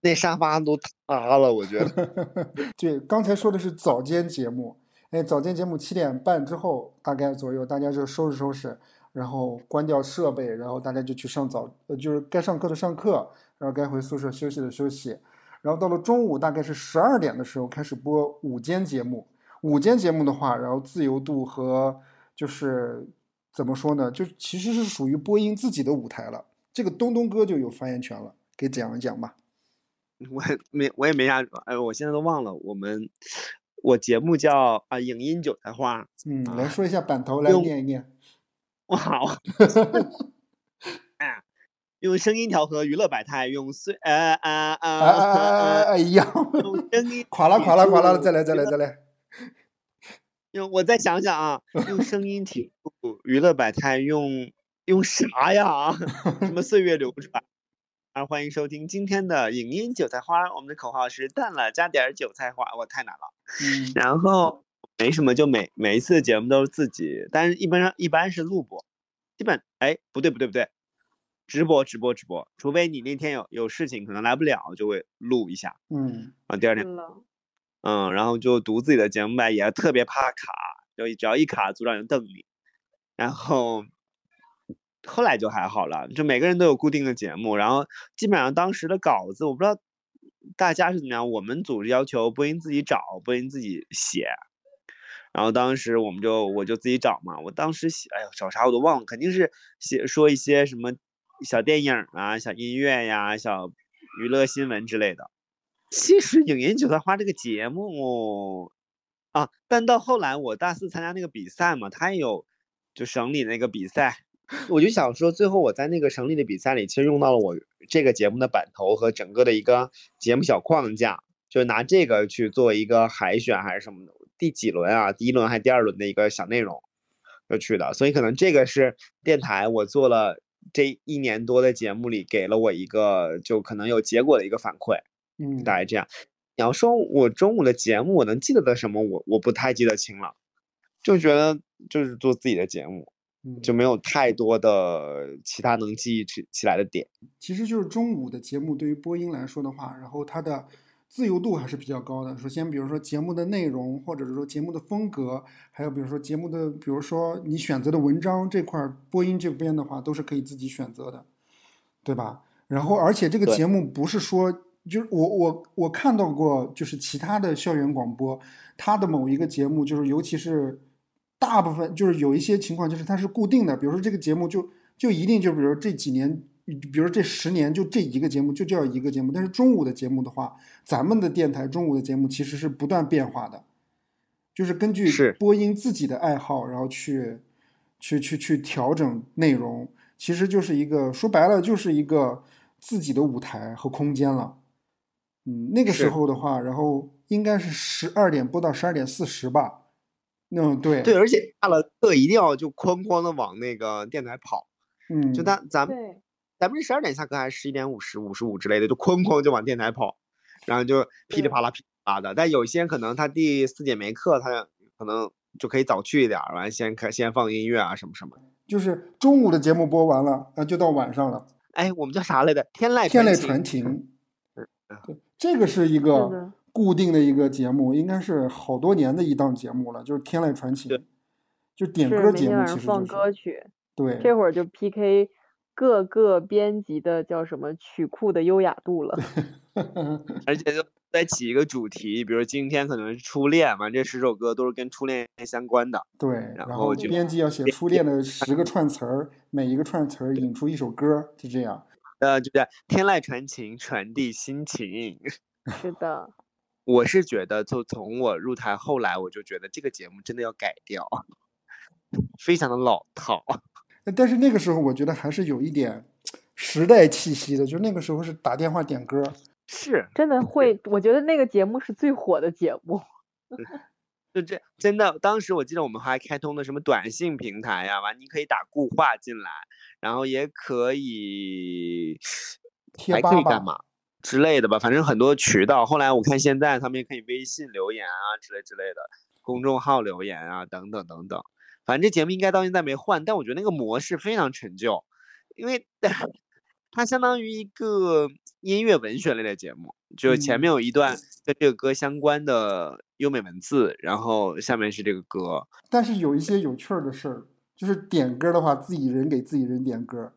那沙发都塌了，我觉得。[laughs] 对，刚才说的是早间节目。哎，早间节目七点半之后大概左右，大家就收拾收拾，然后关掉设备，然后大家就去上早，呃，就是该上课的上课，然后该回宿舍休息的休息。然后到了中午大概是十二点的时候开始播午间节目。午间节目的话，然后自由度和就是怎么说呢，就其实是属于播音自己的舞台了。这个东东哥就有发言权了，给讲一讲吧。[laughs] 我没，我也没啥，哎，我现在都忘了。我们我节目叫啊，影音韭菜花。嗯，来说一下版头，来念一念。哇，哎，[laughs] 用声音调和娱乐百态，用碎啊啊啊！哎呀，用声音，[laughs] 垮了垮了垮了，再来再来再来。[laughs] 用我再想想啊，用声音体娱乐百态，用用啥呀？什么岁月流转？啊，欢迎收听今天的影音韭菜花。我们的口号是淡了加点韭菜花，我太难了。嗯，然后没什么，就每每一次节目都是自己，但是一般上一般是录播，基本哎不对不对不对，直播直播直播，除非你那天有有事情可能来不了，就会录一下。嗯，啊，第二天。嗯，然后就读自己的节目呗，也特别怕卡，就只要一卡，组长就瞪你。然后后来就还好了，就每个人都有固定的节目，然后基本上当时的稿子，我不知道大家是怎么样。我们组织要求播音自己找，播音自己写。然后当时我们就我就自己找嘛，我当时写，哎呦，找啥我都忘了，肯定是写说一些什么小电影啊、小音乐呀、小娱乐新闻之类的。其实影音韭菜花这个节目啊，但到后来我大四参加那个比赛嘛，他也有就省里那个比赛，我就想说，最后我在那个省里的比赛里，其实用到了我这个节目的版头和整个的一个节目小框架，就拿这个去做一个海选还是什么的，第几轮啊？第一轮还是第二轮的一个小内容就去的，所以可能这个是电台我做了这一年多的节目里给了我一个就可能有结果的一个反馈。嗯，大概这样。你要说我中午的节目，我能记得的什么？我我不太记得清了，就觉得就是做自己的节目，就没有太多的其他能记忆起起来的点。其实就是中午的节目对于播音来说的话，然后它的自由度还是比较高的。首先，比如说节目的内容，或者是说节目的风格，还有比如说节目的，比如说你选择的文章这块，播音这边的话都是可以自己选择的，对吧？然后，而且这个节目不是说。就是我我我看到过，就是其他的校园广播，它的某一个节目，就是尤其是大部分，就是有一些情况，就是它是固定的，比如说这个节目就就一定就比如这几年，比如这十年就这一个节目就叫一个节目，但是中午的节目的话，咱们的电台中午的节目其实是不断变化的，就是根据播音自己的爱好，然后去去去去调整内容，其实就是一个说白了就是一个自己的舞台和空间了。嗯，那个时候的话，然后应该是十二点播到十二点四十吧。嗯，对。对，而且下了课一定要就哐哐的往那个电台跑。嗯。就他咱们咱们是十二点下课还是十一点五十五十五之类的，就哐哐就往电台跑，然后就噼里啪啦噼里啪啦的。但有些可能他第四节没课，他可能就可以早去一点，完先开先放音乐啊什么什么。就是中午的节目播完了，啊，就到晚上了。哎，我们叫啥来着？天籁天籁传情。对。这个是一个固定的一个节目，应该是好多年的一档节目了，就是《天籁传情》，就点歌节目，其实放歌曲。对，这会儿就 PK 各个编辑的叫什么曲库的优雅度了。[laughs] 而且就再起一个主题，比如今天可能是初恋嘛，这十首歌都是跟初恋相关的。对，然后编辑要写初恋的十个串词儿，每一个串词儿引出一首歌，就这样。呃，就是天籁传情，传递心情。[laughs] 是的，我是觉得，就从我入台后来，我就觉得这个节目真的要改掉，非常的老套。但是那个时候，我觉得还是有一点时代气息的。就那个时候是打电话点歌，是真的会。我觉得那个节目是最火的节目。[laughs] 就这真的，当时我记得我们还开通了什么短信平台呀，完你可以打固话进来。然后也可以，还可以干嘛之类的吧，反正很多渠道。后来我看现在他们也可以微信留言啊之类之类的，公众号留言啊等等等等。反正这节目应该到现在没换，但我觉得那个模式非常陈旧，因为 [laughs] 它相当于一个音乐文学类的节目，就前面有一段跟这个歌相关的优美文字，然后下面是这个歌。但是有一些有趣儿的事儿。就是点歌的话，自己人给自己人点歌，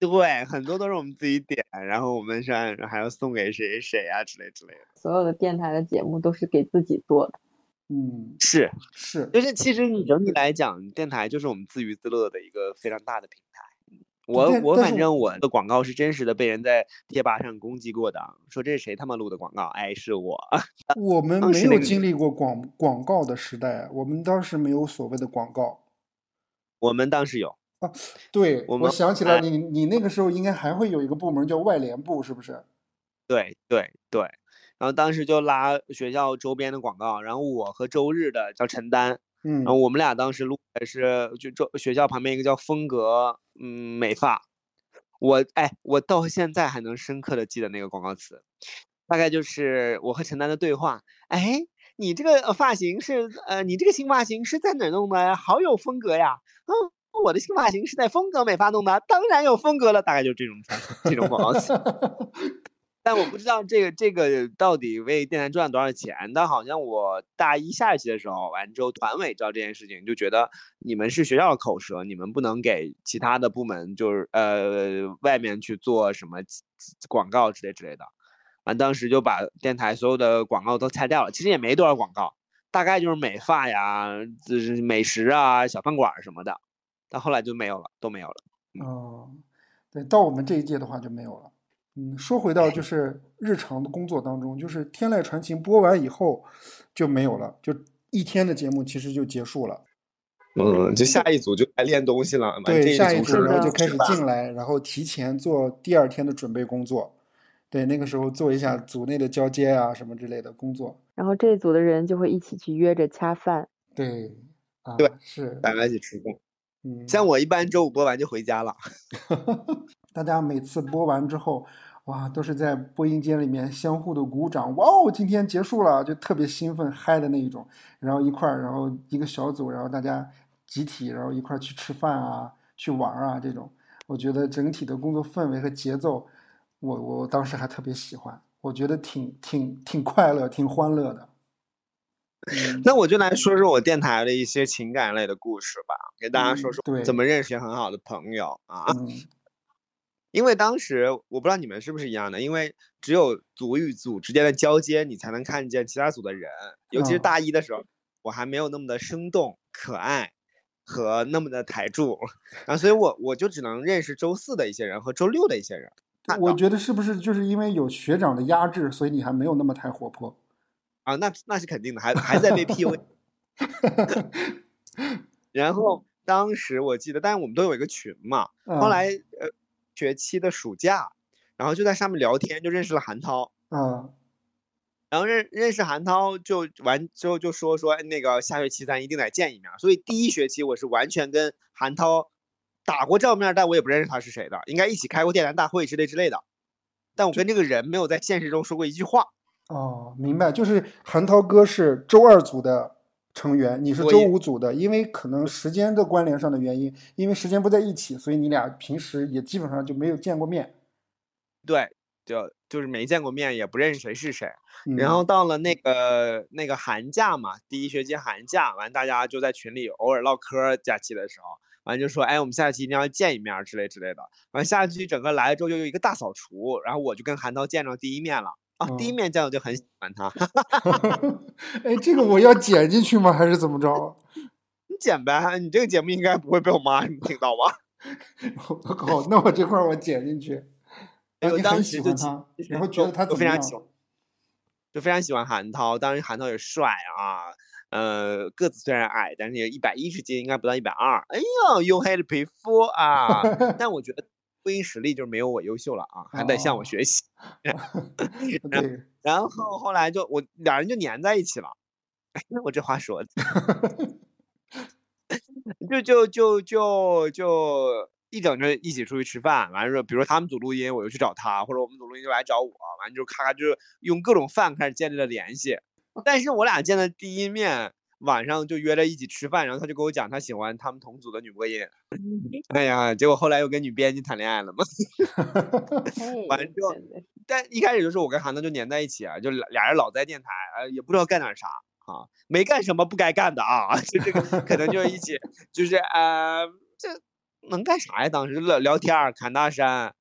对，很多都是我们自己点，然后我们是还要送给谁谁啊之类之类的。所有的电台的节目都是给自己做的。嗯，是是，就是其实你整体来讲，电台就是我们自娱自乐的一个非常大的平台。我我反正我的广告是真实的被人在贴吧上攻击过的，说这是谁他妈录的广告？哎，是我。[laughs] 我们没有经历过广广告的时代，我们当时没有所谓的广告。我们当时有。啊，对，我想起来，你你那个时候应该还会有一个部门叫外联部，是不是？对对对，然后当时就拉学校周边的广告，然后我和周日的叫陈丹，嗯，然后我们俩当时录的是就周学校旁边一个叫风格嗯美发，我哎我到现在还能深刻的记得那个广告词，大概就是我和陈丹的对话，哎，你这个发型是呃你这个新发型是在哪弄的？好有风格呀，嗯。我的新发型是在风格美发弄的，当然有风格了，大概就这种这种广告词。[laughs] 但我不知道这个这个到底为电台赚了多少钱。但好像我大一下学期的时候，完之后团委知道这件事情，就觉得你们是学校的口舌，你们不能给其他的部门就是呃外面去做什么广告之类之类的。完当时就把电台所有的广告都拆掉了，其实也没多少广告，大概就是美发呀、就是美食啊、小饭馆什么的。但后来就没有了，都没有了。哦，对，到我们这一届的话就没有了。嗯，说回到就是日常的工作当中，就是《天籁传情》播完以后就没有了，就一天的节目其实就结束了。嗯，就下一组就来练东西了。对，下一组然后就开始进来，然后提前做第二天的准备工作。对，那个时候做一下组内的交接啊什么之类的工作。然后这组的人就会一起去约着恰饭。对，啊，对，是大家一起吃饭。嗯，像我一般周五播完就回家了。[laughs] 大家每次播完之后，哇，都是在播音间里面相互的鼓掌，哇哦，今天结束了，就特别兴奋嗨的那一种。然后一块儿，然后一个小组，然后大家集体，然后一块儿去吃饭啊，去玩啊，这种，我觉得整体的工作氛围和节奏，我我当时还特别喜欢，我觉得挺挺挺快乐，挺欢乐的。那我就来说说我电台的一些情感类的故事吧，给大家说说怎么认识很好的朋友啊。因为当时我不知道你们是不是一样的，因为只有组与组之间的交接，你才能看见其他组的人。尤其是大一的时候，我还没有那么的生动可爱和那么的台柱，然后所以我我就只能认识周四的一些人和周六的一些人。我觉得是不是就是因为有学长的压制，所以你还没有那么太活泼？啊，那那是肯定的，还还在被 PUA。[laughs] 然后当时我记得，但是我们都有一个群嘛。后来呃，学期的暑假，然后就在上面聊天，就认识了韩涛。嗯。然后认认识韩涛，就完之后就说说那个下学期咱一定得见一面。所以第一学期我是完全跟韩涛打过照面，但我也不认识他是谁的，应该一起开过电台大会之类之类的。但我跟这个人没有在现实中说过一句话。哦，明白，就是韩涛哥是周二组的成员，你是周五组的，因为可能时间的关联上的原因，因为时间不在一起，所以你俩平时也基本上就没有见过面。对，就就是没见过面，也不认识谁是谁。然后到了那个那个寒假嘛，第一学期寒假完，大家就在群里偶尔唠嗑，假期的时候，完就说，哎，我们下期一定要见一面之类之类的。完下期整个来了之后，就有一个大扫除，然后我就跟韩涛见着第一面了。啊，第一面见我就很喜欢他。[laughs] 哎，这个我要剪进去吗？还是怎么着？[laughs] 你剪呗，你这个节目应该不会被我妈 [laughs] 听到吧？我靠，那我这块我剪进去。我当时就他，然后觉得他非常喜欢，就非常喜欢韩涛。当然韩涛也帅啊，呃，个子虽然矮，但是也一百一十斤，应该不到一百二。哎呦，黝黑的皮肤啊！但我觉得。播音实力就是没有我优秀了啊，还得向我学习。[laughs] [laughs] 然后后来就我俩人就粘在一起了。哎，[laughs] 我这话说的，就就就就就一整就一起出去吃饭，完了说，比如说他们组录音，我就去找他，或者我们组录音就来找我，完了就咔咔就用各种饭开始建立了联系。但是我俩见的第一面。晚上就约着一起吃饭，然后他就跟我讲他喜欢他们同组的女播音。哎呀，结果后来又跟女编辑谈恋爱了嘛。[laughs] 完之后，但一开始就是我跟韩东就粘在一起啊，就俩俩人老在电台，呃，也不知道干点啥啊，没干什么不该干的啊，[laughs] 就这个可能就一起，就是呃，这能干啥呀？当时聊聊天侃大山，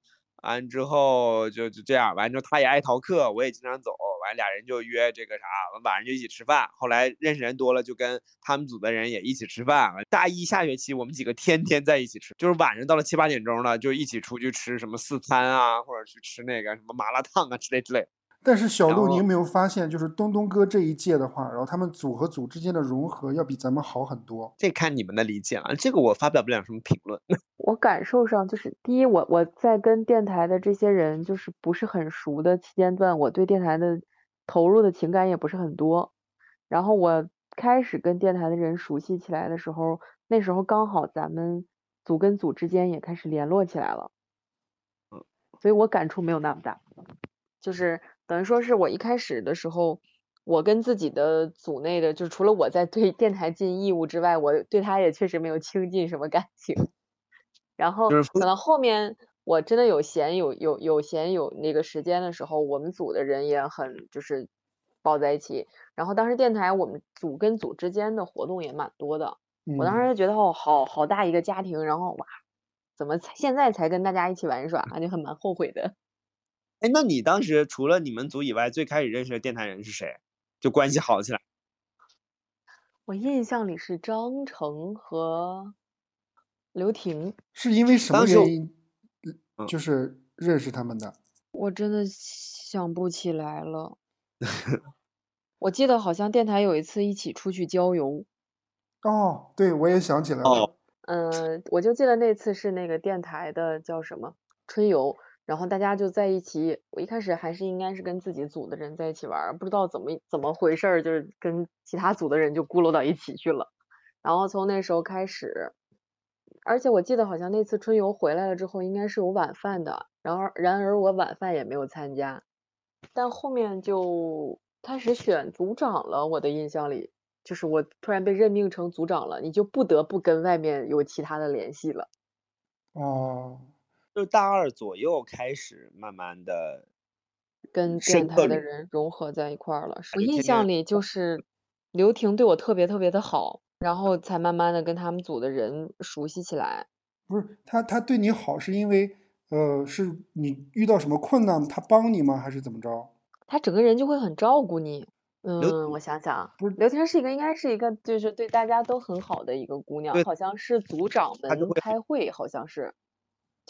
完之后就就这样，完之后他也爱逃课，我也经常走，完俩人就约这个啥，完晚上就一起吃饭。后来认识人多了，就跟他们组的人也一起吃饭。大一下学期我们几个天天在一起吃，就是晚上到了七八点钟了，就一起出去吃什么四餐啊，或者去吃那个什么麻辣烫啊之类之类。但是小鹿，你有没有发现，就是东东哥这一届的话，然后他们组和组之间的融合要比咱们好很多。这看你们的理解了，这个我发表不了什么评论。[laughs] 我感受上就是，第一，我我在跟电台的这些人就是不是很熟的期间段，我对电台的投入的情感也不是很多。然后我开始跟电台的人熟悉起来的时候，那时候刚好咱们组跟组之间也开始联络起来了，嗯，所以我感触没有那么大，就是。等于说是我一开始的时候，我跟自己的组内的，就除了我在对电台尽义务之外，我对他也确实没有倾尽什么感情。然后等到后面我真的有闲有有有闲有那个时间的时候，我们组的人也很就是抱在一起。然后当时电台我们组跟组之间的活动也蛮多的，我当时就觉得哦，好好大一个家庭，然后哇，怎么现在才跟大家一起玩耍，就很蛮后悔的。哎，那你当时除了你们组以外，最开始认识的电台人是谁？就关系好起来。我印象里是张成和刘婷。是因为什么原因？就是认识他们的。我真的想不起来了。[laughs] 我记得好像电台有一次一起出去郊游。哦，对，我也想起来了。嗯，我就记得那次是那个电台的叫什么春游。然后大家就在一起，我一开始还是应该是跟自己组的人在一起玩，不知道怎么怎么回事，就是跟其他组的人就咕噜到一起去了。然后从那时候开始，而且我记得好像那次春游回来了之后，应该是有晚饭的。然而然而我晚饭也没有参加，但后面就开始选组长了。我的印象里，就是我突然被任命成组长了，你就不得不跟外面有其他的联系了。哦。就大二左右开始慢慢的跟电台的人融合在一块儿了。我印象里就是刘婷对我特别特别的好，然后才慢慢的跟他们组的人熟悉起来。不是他，他对你好是因为呃，是你遇到什么困难他帮你吗？还是怎么着？他整个人就会很照顾你。嗯，我想想，不是刘婷是一个应该是一个就是对大家都很好的一个姑娘，好像是组长们开会，好像是。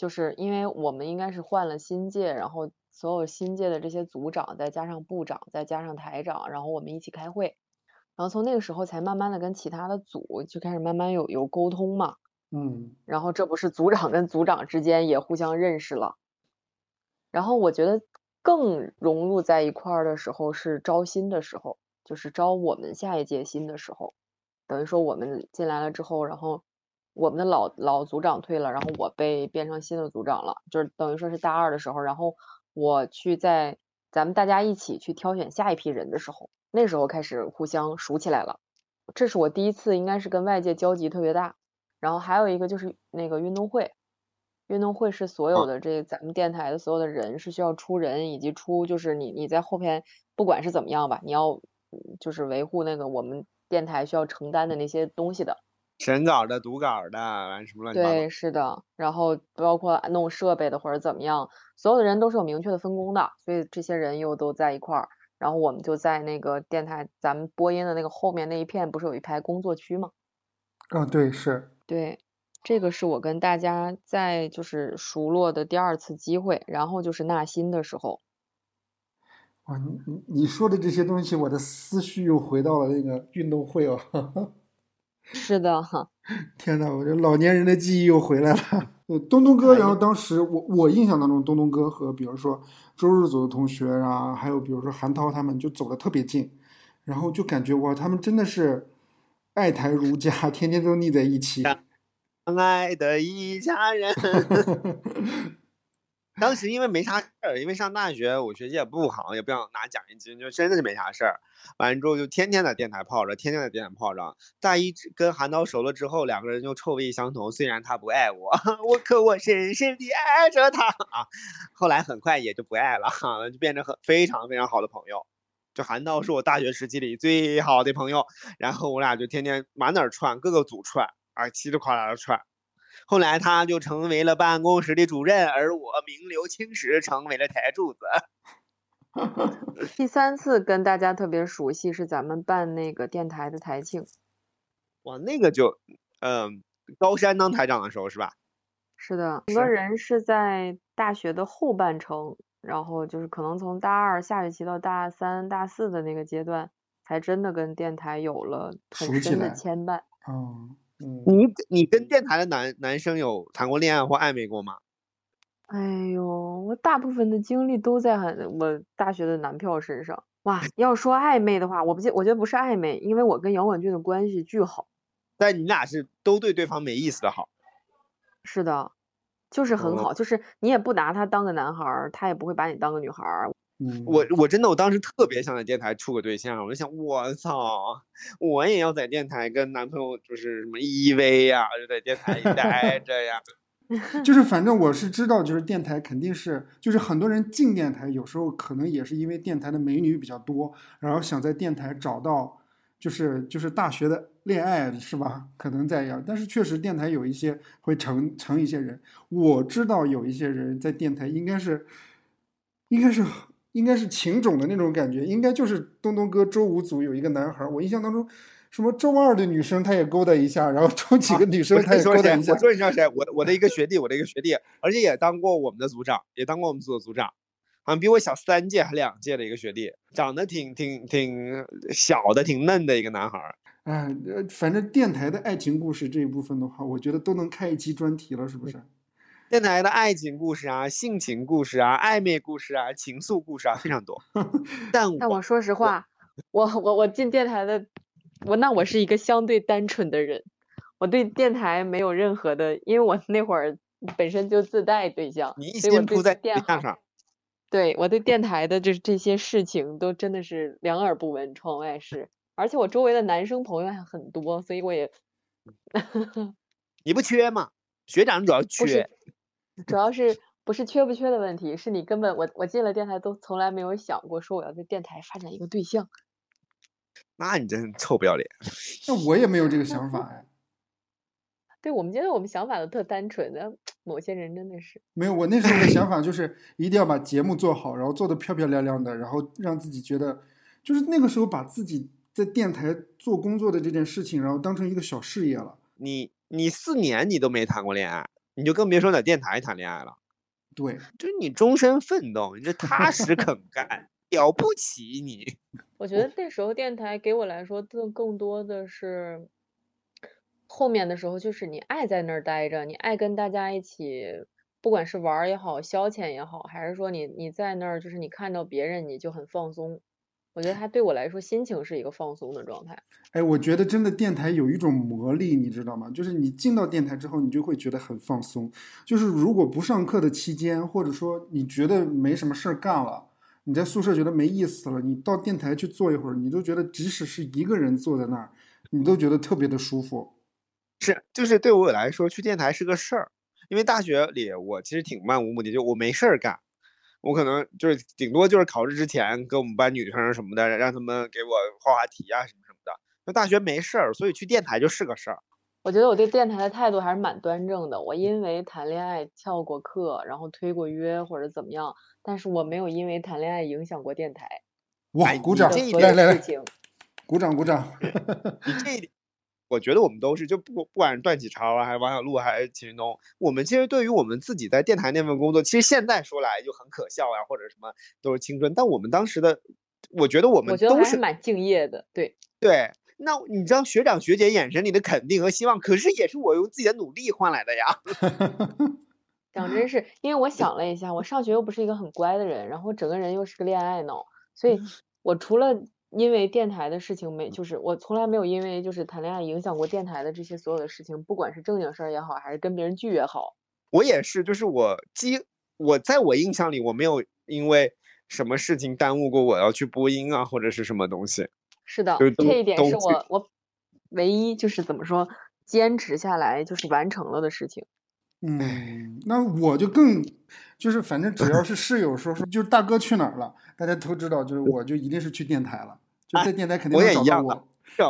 就是因为我们应该是换了新届，然后所有新届的这些组长，再加上部长，再加上台长，然后我们一起开会，然后从那个时候才慢慢的跟其他的组就开始慢慢有有沟通嘛，嗯，然后这不是组长跟组长之间也互相认识了，然后我觉得更融入在一块儿的时候是招新的时候，就是招我们下一届新的时候，等于说我们进来了之后，然后。我们的老老组长退了，然后我被变成新的组长了，就是等于说是大二的时候，然后我去在咱们大家一起去挑选下一批人的时候，那时候开始互相熟起来了。这是我第一次应该是跟外界交集特别大。然后还有一个就是那个运动会，运动会是所有的这咱们电台的所有的人是需要出人，以及出就是你你在后边不管是怎么样吧，你要就是维护那个我们电台需要承担的那些东西的。审稿的、读稿的，完什么乱七八糟。对，是的。然后包括弄设备的或者怎么样，所有的人都是有明确的分工的，所以这些人又都在一块儿。然后我们就在那个电台，咱们播音的那个后面那一片，不是有一排工作区吗？嗯，对，是。对，这个是我跟大家在就是熟络的第二次机会。然后就是纳新的时候。哇，你你你说的这些东西，我的思绪又回到了那个运动会哦。[laughs] 是的哈，[laughs] 天呐，我这老年人的记忆又回来了。[laughs] 东东哥，然后当时我我印象当中，东东哥和比如说周日组的同学啊，还有比如说韩涛他们就走的特别近，然后就感觉哇，他们真的是爱台如家，天天都腻在一起。相爱的一家人。[laughs] 当时因为没啥事儿，因为上大学我学习也不好，也不想拿奖学金，就真的是没啥事儿。完了之后就天天在电台泡着，天天在电台泡着。大一跟韩导熟了之后，两个人就臭味相投。虽然他不爱我，[laughs] 我可我深深地爱着他啊。后来很快也就不爱了，哈，就变成很非常非常好的朋友。就韩导是我大学时期里最好的朋友，然后我俩就天天满哪儿串，各个组串，啊，稀里哗啦的串。后来他就成为了办公室的主任，而我名留青史，成为了台柱子。[laughs] 第三次跟大家特别熟悉是咱们办那个电台的台庆。哇，那个就，嗯，高山当台长的时候是吧？是的，整个人是在大学的后半程，然后就是可能从大二下学期到大三、大四的那个阶段，才真的跟电台有了很深的牵绊。哦，嗯，你你跟电台的男男生有谈过恋爱或暧昧过吗？哎呦，我大部分的精力都在我大学的男票身上。哇，要说暧昧的话，我不记，我觉得不是暧昧，因为我跟杨广俊的关系巨好。但你俩是都对对方没意思的好。是的，就是很好，就是你也不拿他当个男孩儿，他也不会把你当个女孩儿。嗯，我我真的我当时特别想在电台处个对象，我就想我操，我也要在电台跟男朋友就是什么依偎呀，就在电台里待着呀。[laughs] 就是反正我是知道，就是电台肯定是，就是很多人进电台，有时候可能也是因为电台的美女比较多，然后想在电台找到。就是就是大学的恋爱是吧？可能在样，但是确实电台有一些会成成一些人。我知道有一些人在电台应该是，应该是应该是情种的那种感觉，应该就是东东哥周五组有一个男孩，我印象当中，什么周二的女生他也勾搭一下，然后周几个女生他也勾搭一下。我说你知道谁？我我的一个学弟，我的一个学弟，而且也当过我们的组长，也当过我们组的组长。好像比我小三届还两届的一个学弟，长得挺挺挺小的，挺嫩的一个男孩儿。哎，反正电台的爱情故事这一部分的话，我觉得都能开一期专题了，是不是？电台的爱情故事啊，性情故事啊，暧昧故事啊，情愫故事啊，非常多。[laughs] 但但我说实话，我我我进电台的，我那我是一个相对单纯的人，我对电台没有任何的，因为我那会儿本身就自带对象，你一心扑在电象上。对我对电台的这这些事情都真的是两耳不闻窗外事，而且我周围的男生朋友还很多，所以我也，你不缺吗？学长主要缺，主要是不是缺不缺的问题，是你根本我我进了电台都从来没有想过说我要在电台发展一个对象。那你真臭不要脸！那我也没有这个想法呀。[laughs] 对我们觉得我们想法都特单纯的，[tsk] 某些人真的是没有。我那时候的想法 [laughs] 就是一定要把节目做好，然后做的漂漂亮亮的，然后让自己觉得，就是那个时候把自己在电台做工作的这件事情，然后当成一个小事业了。你你四年你都没谈过恋爱，你就更别说在电台谈恋爱了。对，就是你终身奋斗，你这踏实肯干，了不起你。[laughs] 我觉得那时候电台给我来说更更多的是。后面的时候就是你爱在那儿待着，你爱跟大家一起，不管是玩也好，消遣也好，还是说你你在那儿就是你看到别人你就很放松。我觉得它对我来说心情是一个放松的状态。哎，我觉得真的电台有一种魔力，你知道吗？就是你进到电台之后，你就会觉得很放松。就是如果不上课的期间，或者说你觉得没什么事儿干了，你在宿舍觉得没意思了，你到电台去坐一会儿，你都觉得即使是一个人坐在那儿，你都觉得特别的舒服。是，就是对我来说，去电台是个事儿。因为大学里我其实挺漫无目的，就我没事儿干，我可能就是顶多就是考试之前跟我们班女生什么的，让他们给我画画题啊什么什么的。那大学没事儿，所以去电台就是个事儿。我觉得我对电台的态度还是蛮端正的。我因为谈恋爱翘过课，然后推过约或者怎么样，但是我没有因为谈恋爱影响过电台。哇，鼓掌！来来来，鼓掌鼓掌！你这一点。我觉得我们都是，就不不管是段启超啊，还是王小璐，还是秦云东，我们其实对于我们自己在电台那份工作，其实现在说来就很可笑呀，或者什么都是青春。但我们当时的，我觉得我们都是蛮敬业的，对 [laughs] 对。那你知道学长学姐眼神里的肯定和希望，可是也是我用自己的努力换来的呀。[laughs] 讲真是，因为我想了一下，我上学又不是一个很乖的人，然后整个人又是个恋爱脑，所以我除了。因为电台的事情没，就是我从来没有因为就是谈恋爱影响过电台的这些所有的事情，不管是正经事儿也好，还是跟别人聚也好。我也是，就是我基我在我印象里，我没有因为什么事情耽误过我要去播音啊，或者是什么东西。是的，这一点是我我唯一就是怎么说坚持下来就是完成了的事情。嗯，那我就更就是反正只要是室友说说，就是大哥去哪儿了，大家都知道，就是我就一定是去电台了，就在电台肯定能找到我。室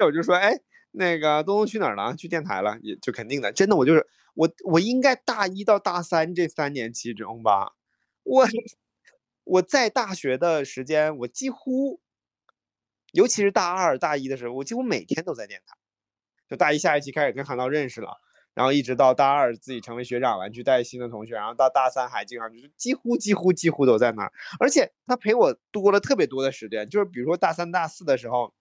友就说：“哎，那个东东去哪儿了？去电台了，也就肯定的。真的，我就是我，我应该大一到大三这三年其中吧，我 [laughs] 我在大学的时间，我几乎，尤其是大二大一的时候，我几乎每天都在电台。就大一下学期开始跟韩涛认识了，然后一直到大二自己成为学长完去带新的同学，然后到大三还经常就是几乎几乎几乎都在那儿，而且他陪我度过了特别多的时间，就是比如说大三大四的时候。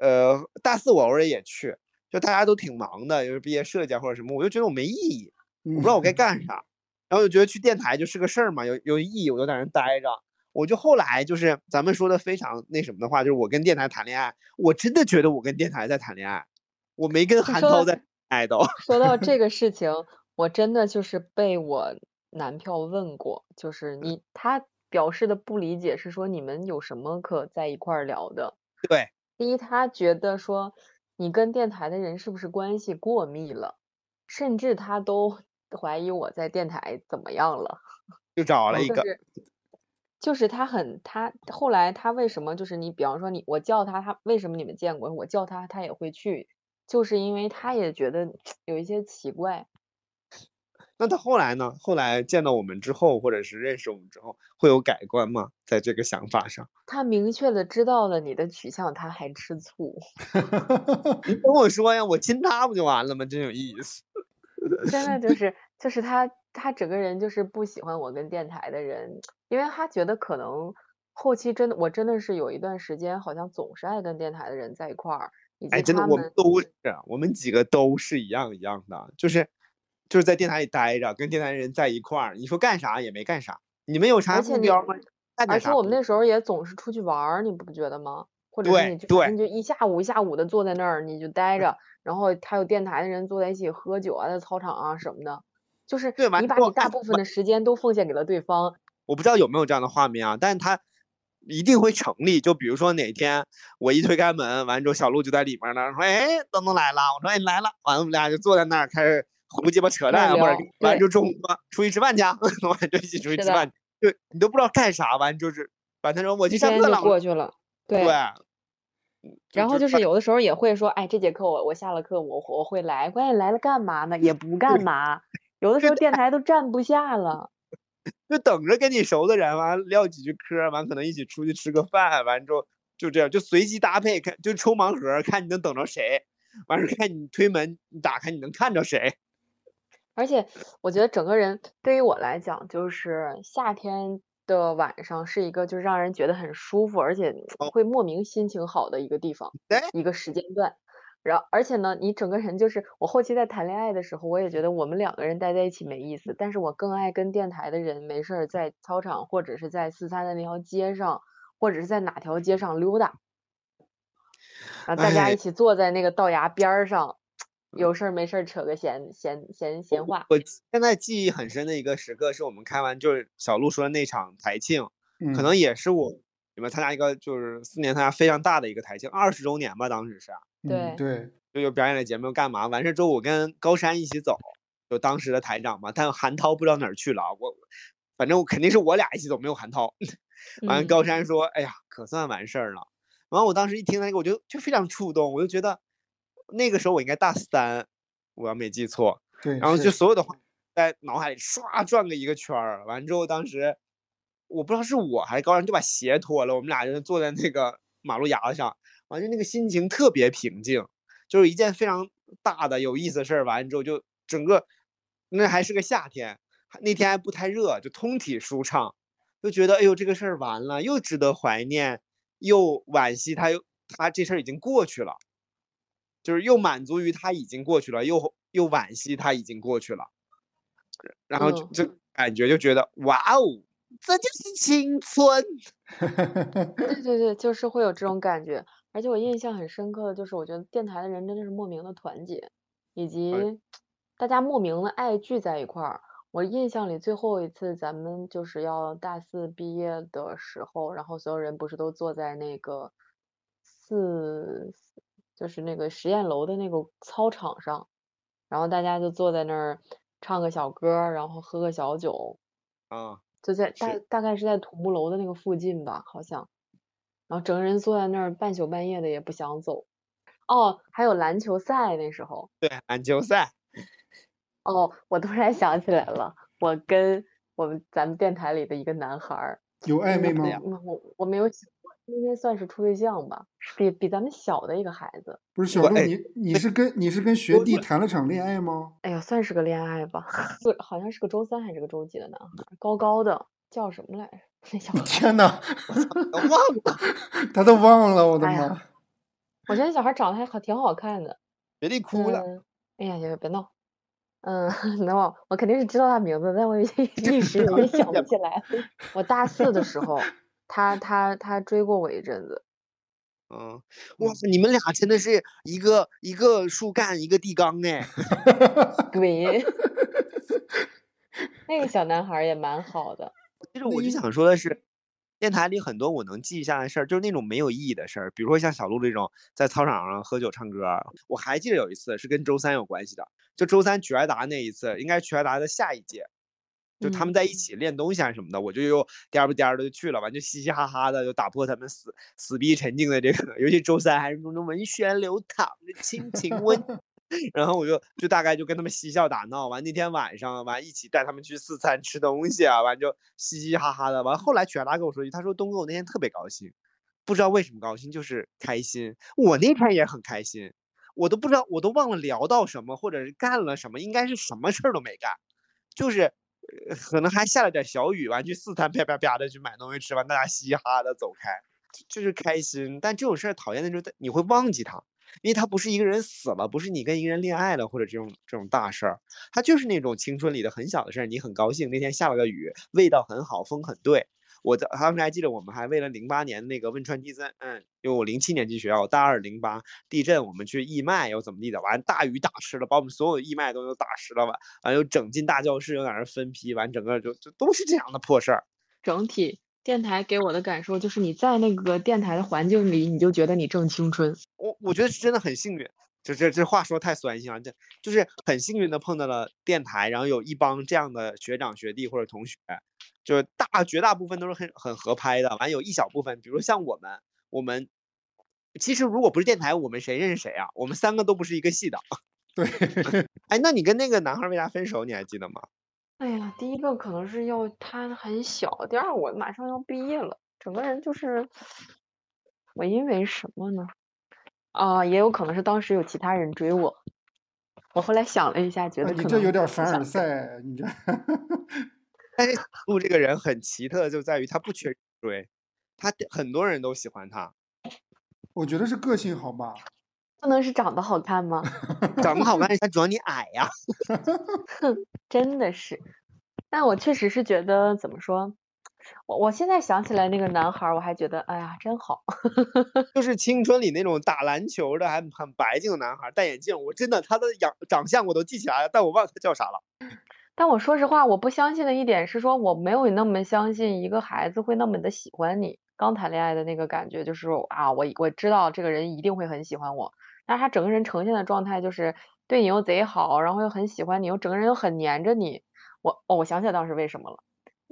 呃，大四我偶尔也去，就大家都挺忙的，就是毕业设计啊或者什么，我就觉得我没意义，我不知道我该干啥，然后就觉得去电台就是个事儿嘛，有有意义，我就在那待着。我就后来就是咱们说的非常那什么的话，就是我跟电台谈恋爱，我真的觉得我跟电台在谈恋爱，我没跟韩涛在爱豆。[laughs] 说到这个事情，我真的就是被我男票问过，就是你他表示的不理解是说你们有什么可在一块儿聊的？对。第一，他觉得说你跟电台的人是不是关系过密了，甚至他都 [laughs] 怀疑我在电台怎么样了，就找了一个，就是他很他后来他为什么就是你比方说你我叫他他为什么你们见过我叫他他也会去，就是因为他也觉得 [tsk] 有一些奇怪。[laughs] 那他后来呢？后来见到我们之后，或者是认识我们之后，会有改观吗？在这个想法上，他明确的知道了你的取向，他还吃醋。[laughs] 你跟我说呀，我亲他不就完了吗？真有意思。[laughs] 真的就是，就是他，他整个人就是不喜欢我跟电台的人，因为他觉得可能后期真的，我真的是有一段时间好像总是爱跟电台的人在一块儿。哎，真的，我们都是，我们几个都是一样一样的，就是。就是在电台里待着，跟电台人在一块儿，你说干啥也没干啥。你们有啥目标吗？而且我们那时候也总是出去玩儿，你不觉得吗？或者是你就你就一下午一下午的坐在那儿，你就待着，[laughs] 然后还有电台的人坐在一起喝酒啊，在操场啊什么的，就是你把你大部分的时间都奉献给了对方。我不知道有没有这样的画面啊，但是他一定会成立。就比如说哪天我一推开门，完之后小鹿就在里面呢，说：“哎，东东来了。”我说：“哎，来了。”完了我们俩就坐在那儿开始。胡鸡巴扯淡，或者完就中午出去吃饭去，[laughs] 完就一起出去吃饭，对你都不知道干啥，完就是完他说我去上课了，过去了，对。然后就是有的时候也会说，哎，这节课我我下了课我我会来，关键来了干嘛呢？也不干嘛，有的时候电台都站不下了，就等着跟你熟的人完聊几句嗑，完可能一起出去吃个饭，完之后就这样就随机搭配，看就抽盲盒，看你能等着谁，完事看你推门你打开你能看着谁。而且我觉得整个人对于我来讲，就是夏天的晚上是一个就是让人觉得很舒服，而且会莫名心情好的一个地方，一个时间段。然后，而且呢，你整个人就是我后期在谈恋爱的时候，我也觉得我们两个人待在一起没意思，但是我更爱跟电台的人没事儿在操场或者是在四三的那条街上，或者是在哪条街上溜达，然后大家一起坐在那个道牙边上。有事儿没事儿扯个闲闲闲闲话。我现在记忆很深的一个时刻，是我们开完就是小鹿说的那场台庆，可能也是我你们参加一个就是四年参加非常大的一个台庆，二十周年吧，当时是。对对，就有表演的节目干嘛？完事之后我跟高山一起走，就当时的台长嘛，但韩涛不知道哪儿去了，我反正我肯定是我俩一起走，没有韩涛。[laughs] 完高山说：“哎呀，可算完事儿了。”完我当时一听那个，我就就非常触动，我就觉得。那个时候我应该大三，我要没记错。对，然后就所有的话在脑海里唰转个一个圈儿。完之后，当时我不知道是我还是高人就把鞋脱了，我们俩就坐在那个 [laughs] 马路牙子上，完就那个心情特别平静，就是一件非常大的有意思的事儿。完之后就整个那还是个夏天，那天还不太热，就通体舒畅，就觉得哎呦这个事儿完了，又值得怀念，又惋惜，他又他这事儿已经过去了。就是又满足于他已经过去了，又又惋惜他已经过去了，然后就就感觉就觉得哇哦，这就是青春。[laughs] 对对对，就是会有这种感觉。而且我印象很深刻的就是，我觉得电台的人真的是莫名的团结，以及大家莫名的爱聚在一块儿。我印象里最后一次咱们就是要大四毕业的时候，然后所有人不是都坐在那个四。就是那个实验楼的那个操场上，然后大家就坐在那儿唱个小歌，然后喝个小酒，啊，就在大大概是在土木楼的那个附近吧，好像，然后整个人坐在那儿半宿半夜的也不想走，哦，还有篮球赛那时候。对，篮球赛。[laughs] 哦，我突然想起来了，我跟我们咱们电台里的一个男孩儿有暧昧吗？我我没有想过，应该算是处对象吧，比比咱们小的一个孩子。不是小鹿，你你是跟你是跟学弟谈了场恋爱吗？哎呀，算是个恋爱吧，是好像是个周三还是个周几的男孩，高高的，叫什么来着？那小 [laughs] 天哪，忘了，[laughs] 他都忘了，我的妈！我觉得小孩长得还好，挺好看的。学弟哭了。哎呀，别别闹。嗯，[laughs] 那我我肯定是知道他名字，但我一时 [laughs] 有点想不起来。我大四的时候，[laughs] 他他他追过我一阵子。嗯，哇塞，你们俩真的是一个一个树干，一个地缸哎。对。那个小男孩也蛮好的。其实我就想说的是。电台里很多我能记下的事儿，就是那种没有意义的事儿，比如说像小鹿这种在操场上喝酒唱歌。我还记得有一次是跟周三有关系的，就周三曲爱达那一次，应该曲爱达的下一届，就他们在一起练东西啊什么的，我就又颠不颠的就去了，完就嘻嘻哈哈的就打破他们死死逼沉静的这个，[laughs] 尤其周三还是那种文轩流淌的亲情温。然后我就就大概就跟他们嬉笑打闹，完那天晚上完一起带他们去四餐吃东西啊，完就嘻嘻哈哈的。完后来曲达跟我说一句，他说东哥我那天特别高兴，不知道为什么高兴，就是开心。我那天也很开心，我都不知道我都忘了聊到什么，或者是干了什么，应该是什么事儿都没干，就是可能还下了点小雨，完去四餐啪啪啪的去买东西吃完，大家嘻嘻哈哈的走开，就是开心。但这种事儿讨厌的就是你会忘记他。因为他不是一个人死了，不是你跟一个人恋爱了，或者这种这种大事儿，他就是那种青春里的很小的事儿，你很高兴。那天下了个雨，味道很好，风很对。我当时还记得，我们还为了零八年那个汶川地震，嗯，因为我零七年进学校，大二零八地震，我们去义卖又怎么地的，完大雨打湿了，把我们所有义卖都都打湿了，完完又整进大教室，又在那分批，完整个就就都是这样的破事儿。整体。电台给我的感受就是，你在那个电台的环境里，你就觉得你正青春。我我觉得是真的很幸运，就这这话说太酸性了，这就是很幸运的碰到了电台，然后有一帮这样的学长学弟或者同学，就是大绝大部分都是很很合拍的。完有一小部分，比如像我们，我们其实如果不是电台，我们谁认识谁啊？我们三个都不是一个系的。对，[laughs] 哎，那你跟那个男孩为啥分手？你还记得吗？哎呀，第一个可能是要他很小，第二我马上要毕业了，整个人就是我因为什么呢？啊，也有可能是当时有其他人追我。我后来想了一下，觉得你这有点凡尔赛，你这。[laughs] 但是陆这个人很奇特，就在于他不缺追，他很多人都喜欢他。我觉得是个性好吧。不能是长得好看吗？[laughs] 长得好看，他主要你矮呀。[laughs] 哼，真的是。但我确实是觉得，怎么说？我我现在想起来那个男孩，我还觉得，哎呀，真好。[laughs] 就是青春里那种打篮球的，还很白净的男孩，戴眼镜。我真的他的样长相我都记起来了，但我忘了他叫啥了。但我说实话，我不相信的一点是说，我没有那么相信一个孩子会那么的喜欢你。刚谈恋爱的那个感觉，就是啊，我我知道这个人一定会很喜欢我。但是他整个人呈现的状态就是对你又贼好，然后又很喜欢你，又整个人又很黏着你。我哦，我想起来当时为什么了。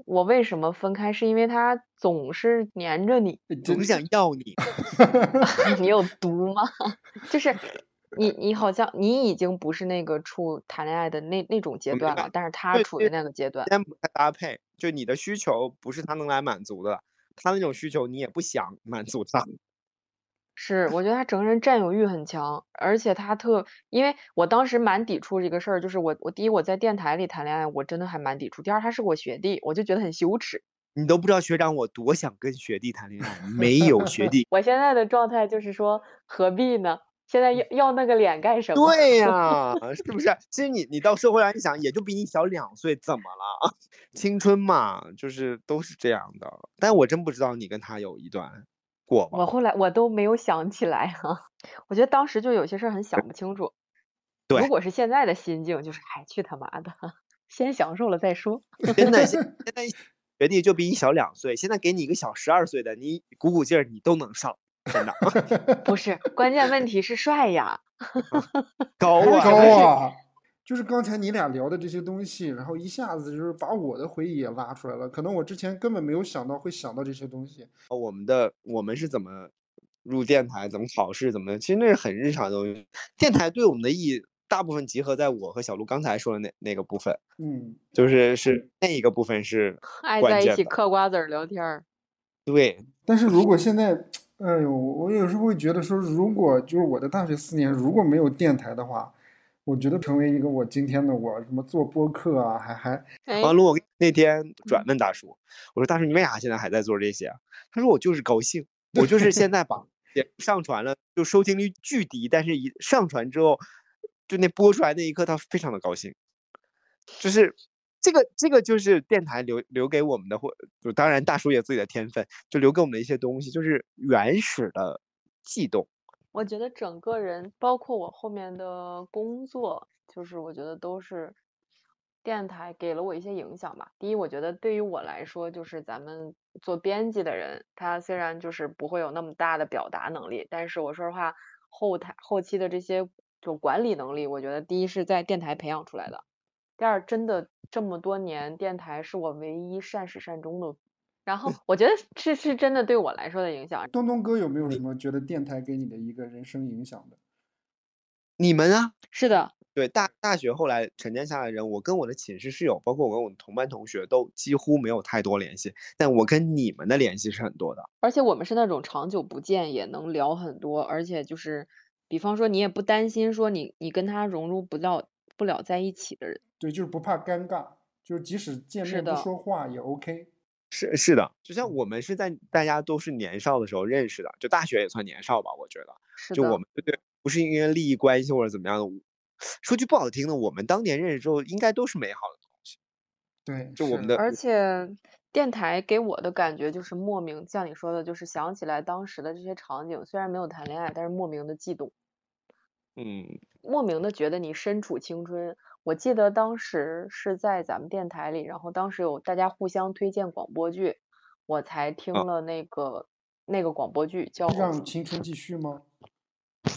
我为什么分开？是因为他总是黏着你，总想要你。[laughs] 你有毒吗？[laughs] 就是你，你好像你已经不是那个处谈恋爱的那那种阶段了，但是他处于那个阶段。先不太搭配，就你的需求不是他能来满足的，他那种需求你也不想满足他。是，我觉得他整个人占有欲很强，而且他特，因为我当时蛮抵触这个事儿，就是我我第一我在电台里谈恋爱，我真的还蛮抵触。第二他是我学弟，我就觉得很羞耻。你都不知道学长我多想跟学弟谈恋爱，没 [laughs] 有学弟。[laughs] 我现在的状态就是说何必呢？现在要要那个脸干什么？对呀，是不是？其实你你到社会上一想，也就比你小两岁，怎么了？[laughs] 青春嘛，就是都是这样的。但我真不知道你跟他有一段。我后来我都没有想起来哈，[laughs] 我觉得当时就有些事儿很想不清楚。对，如果是现在的心境，就是哎去他妈的，先享受了再说。真的，现现在学弟就比你小两岁，现在给你一个小十二岁的，你鼓鼓劲儿你都能上，真的。[laughs] 不是，关键问题是帅呀，高啊高啊。[laughs] 就是刚才你俩聊的这些东西，然后一下子就是把我的回忆也拉出来了。可能我之前根本没有想到会想到这些东西。我们的我们是怎么入电台，怎么考试，怎么的，其实那是很日常的东西。电台对我们的意义，大部分集合在我和小鹿刚才说的那那个部分。嗯，就是是那一个部分是 [laughs] 爱在一起嗑瓜子儿聊天儿。对，但是如果现在，[tsk] 哎呦，我有时候会觉得说，如果就是我的大学四年如果没有电台的话。我觉得成为一个我今天的我，什么做播客啊，还还王璐，我那天转问大叔，我说大叔你为啥现在还在做这些啊？他说我就是高兴，[laughs] 我就是现在把上传了，就收听率巨低，但是一上传之后，就那播出来那一刻他非常的高兴，就是这个这个就是电台留留给我们的，或就当然大叔有自己的天分，就留给我们的一些东西，就是原始的悸动。我觉得整个人，包括我后面的工作，就是我觉得都是电台给了我一些影响吧。第一，我觉得对于我来说，就是咱们做编辑的人，他虽然就是不会有那么大的表达能力，但是我说实话，后台后期的这些就管理能力，我觉得第一是在电台培养出来的，第二，真的这么多年，电台是我唯一善始善终的。然后我觉得是是真的对我来说的影响。东东哥有没有什么觉得电台给你的一个人生影响的？你们啊，是的，对大大学后来沉淀下来的人，我跟我的寝室室友，包括我跟我的同班同学，都几乎没有太多联系。但我跟你们的联系是很多的，而且我们是那种长久不见也能聊很多，而且就是，比方说你也不担心说你你跟他融入不到不了在一起的人。对，就是不怕尴尬，就是即使见面不说话也 OK。是是的，就像我们是在大家都是年少的时候认识的，就大学也算年少吧，我觉得。就我们对，不是因为利益关系或者怎么样的。[sniffs] 说句不好听的，我们当年认识之后，应该都是美好的东西。对，就我们的。而且电台给我的感觉就是莫名，像你说的，就是想起来当时的这些场景，虽然没有谈恋爱，但是莫名的悸动。嗯。莫名的觉得你身处青春。我记得当时是在咱们电台里，然后当时有大家互相推荐广播剧，我才听了那个那个广播剧叫《让青春继续》吗？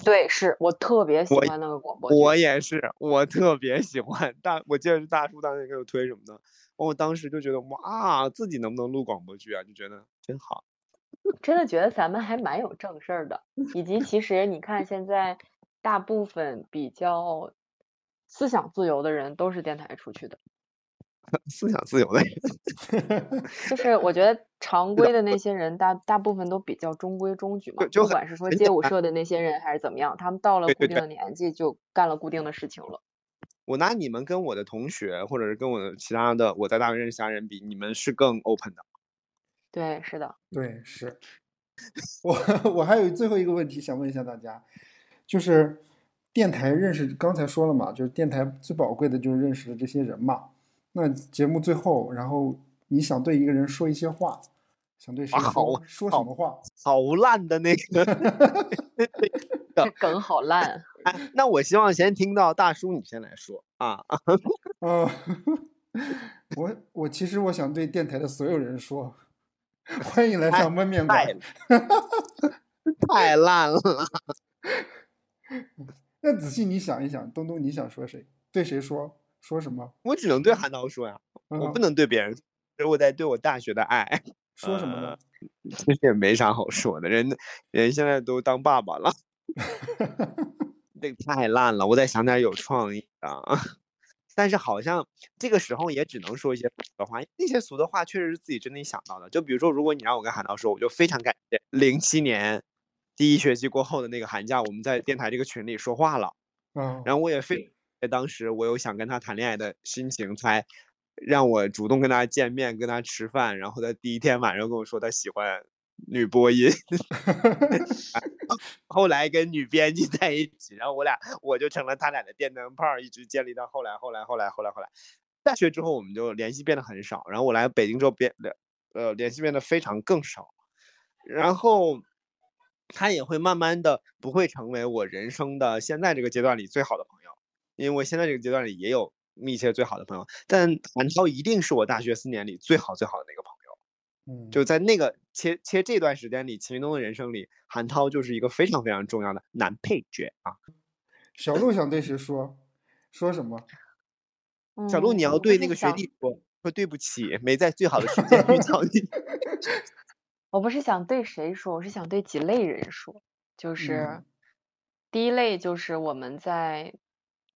对，是我特别喜欢那个广播剧。我也是，我特别喜欢大，我记得是大叔当时给我推什么的，我当时就觉得哇，自己能不能录广播剧啊？就觉得真好。[laughs] 真的觉得咱们还蛮有正事儿的，以及其实你看现在大部分比较。思想自由的人都是电台出去的。[laughs] 思想自由的人，[laughs] 就是我觉得常规的那些人，大大部分都比较中规中矩嘛。不管是说街舞社的那些人还是怎么样，他们到了固定的年纪就干了固定的事情了。我拿你们跟我的同学，或者是跟我的其他的我在大学认识其他人比，你们是更 open 的。对，是的。对，是。[laughs] 我我还有最后一个问题想问一下大家，就是。电台认识，刚才说了嘛，就是电台最宝贵的就是认识的这些人嘛。那节目最后，然后你想对一个人说一些话，想对谁说？说什么话？好烂的那个 [laughs] 这梗，好烂。那我希望先听到大叔，你先来说啊。[laughs] 嗯，我我其实我想对电台的所有人说，欢迎来上焖面馆。[laughs] 太烂了。那仔细你想一想，东东你想说谁？对谁说？说什么？我只能对韩涛说呀，我不能对别人。我在对我大学的爱 [laughs] 说什么呢？其实也没啥好说的，人人现在都当爸爸了。[laughs] 这个太烂了，我得想点有创意的。[laughs] 但是好像这个时候也只能说一些俗的话，那些俗的话确实是自己真的想到的。就比如说，如果你让我跟韩涛说，我就非常感谢零七年。第一学期过后的那个寒假，我们在电台这个群里说话了，嗯，然后我也非当时我有想跟他谈恋爱的心情，才让我主动跟他见面，跟他吃饭，然后在第一天晚上跟我说他喜欢女播音，[laughs] [laughs] 后来跟女编辑在一起，然后我俩我就成了他俩的电灯泡，一直建立到后来，后来，后来，后来，后来，大学之后我们就联系变得很少，然后我来北京之后变联呃联系变得非常更少，然后。他也会慢慢的不会成为我人生的现在这个阶段里最好的朋友，因为我现在这个阶段里也有密切最好的朋友，但韩涛一定是我大学四年里最好最好的那个朋友。嗯，就在那个切切这段时间里，秦云东的人生里，韩涛就是一个非常非常重要的男配角啊。小鹿想对谁说？说什么？小鹿，你要对那个学弟说，说对不起，没在最好的时间遇到你。[laughs] 我不是想对谁说，我是想对几类人说，就是第一类就是我们在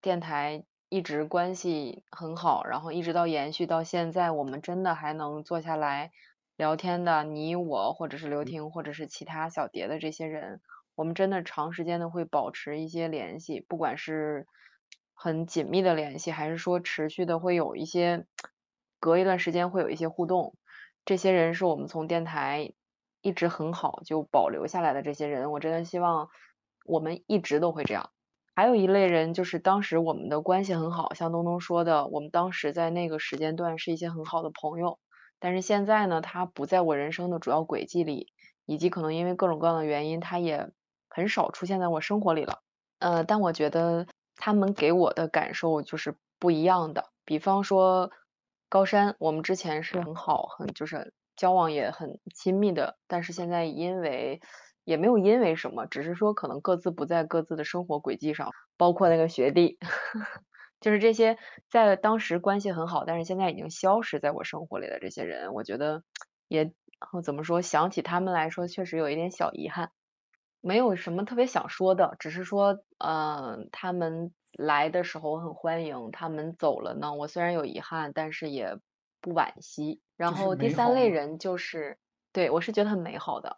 电台一直关系很好，然后一直到延续到现在，我们真的还能坐下来聊天的，你我或者是刘婷或者是其他小蝶的这些人，我们真的长时间的会保持一些联系，不管是很紧密的联系，还是说持续的会有一些隔一段时间会有一些互动，这些人是我们从电台。一直很好，就保留下来的这些人，我真的希望我们一直都会这样。还有一类人，就是当时我们的关系很好，像东东说的，我们当时在那个时间段是一些很好的朋友。但是现在呢，他不在我人生的主要轨迹里，以及可能因为各种各样的原因，他也很少出现在我生活里了。呃，但我觉得他们给我的感受就是不一样的。比方说高山，我们之前是很好，很就是。交往也很亲密的，但是现在因为也没有因为什么，只是说可能各自不在各自的生活轨迹上，包括那个学弟，[laughs] 就是这些在当时关系很好，但是现在已经消失在我生活里的这些人，我觉得也怎么说，想起他们来说，确实有一点小遗憾。没有什么特别想说的，只是说，嗯，他们来的时候我很欢迎，他们走了呢，我虽然有遗憾，但是也。不惋惜，然后第三类人就是，对我是觉得很美好的。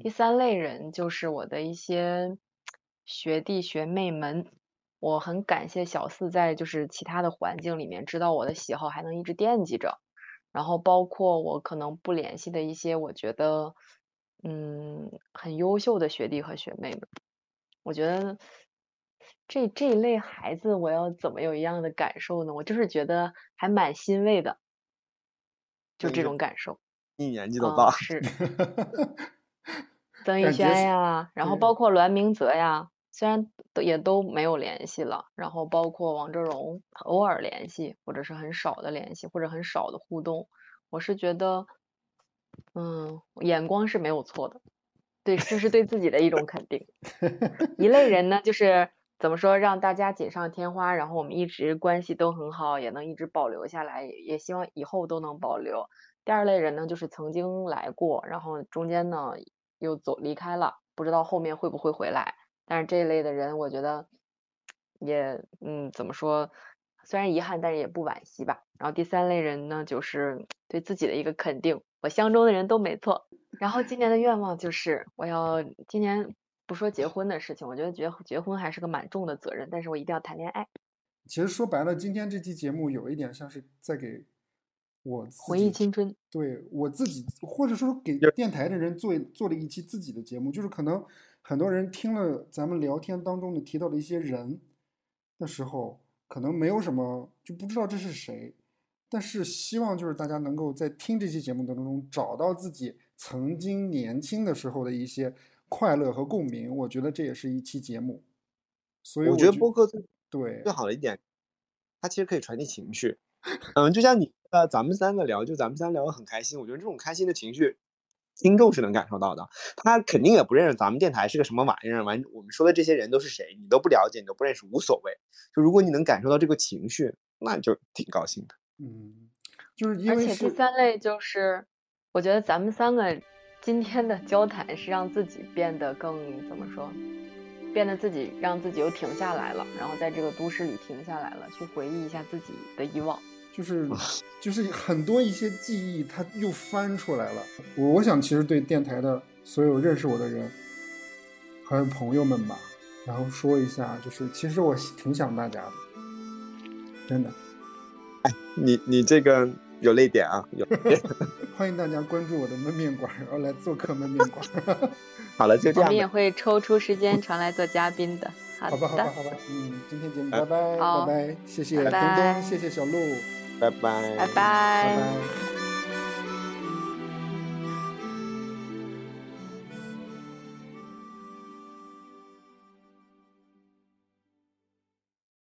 第三类人就是我的一些学弟学妹们，我很感谢小四在就是其他的环境里面知道我的喜好，还能一直惦记着。然后包括我可能不联系的一些，我觉得嗯很优秀的学弟和学妹们，我觉得这这一类孩子，我要怎么有一样的感受呢？我就是觉得还蛮欣慰的。就这种感受，一年纪都大是。[laughs] 曾宇轩呀，然后包括栾明泽呀，虽然都也都没有联系了，然后包括王哲荣，偶尔联系，或者是很少的联系，或者很少的互动，我是觉得，嗯，眼光是没有错的，对，这是对自己的一种肯定。一类人呢，就是。怎么说让大家锦上添花，然后我们一直关系都很好，也能一直保留下来，也希望以后都能保留。第二类人呢，就是曾经来过，然后中间呢又走离开了，不知道后面会不会回来。但是这一类的人，我觉得也嗯，怎么说，虽然遗憾，但是也不惋惜吧。然后第三类人呢，就是对自己的一个肯定，我相中的人都没错。然后今年的愿望就是我要今年。不说结婚的事情，我觉得结结婚还是个蛮重的责任，但是我一定要谈恋爱。其实说白了，今天这期节目有一点像是在给我回忆青春，对我自己，或者说给电台的人做做了一期自己的节目，就是可能很多人听了咱们聊天当中的提到的一些人的时候，可能没有什么就不知道这是谁，但是希望就是大家能够在听这期节目当中找到自己曾经年轻的时候的一些。快乐和共鸣，我觉得这也是一期节目。所以我觉得播客最对最好的一点，它其实可以传递情绪。嗯，就像你呃，咱们三个聊，就咱们三聊得很开心。我觉得这种开心的情绪，听众是能感受到的。他肯定也不认识咱们电台是个什么玩意儿，完我们说的这些人都是谁，你都不了解，你都不认识，无所谓。就如果你能感受到这个情绪，那就挺高兴的。嗯，就是因为而且第三类就是，我觉得咱们三个。今天的交谈是让自己变得更怎么说？变得自己让自己又停下来了，然后在这个都市里停下来了，去回忆一下自己的以往，就是就是很多一些记忆，它又翻出来了。我我想其实对电台的所有认识我的人还有朋友们吧，然后说一下，就是其实我挺想大家的，真的。哎，你你这个。有泪点啊！有，[laughs] 欢迎大家关注我的焖面馆，然后来做客焖面馆。[laughs] 好了，就这样。我们也会抽出时间常来做嘉宾的。[laughs] 好吧，好吧，好吧。嗯，今天节目拜拜，拜拜，谢谢东东，谢谢小鹿，拜拜，拜拜，拜拜。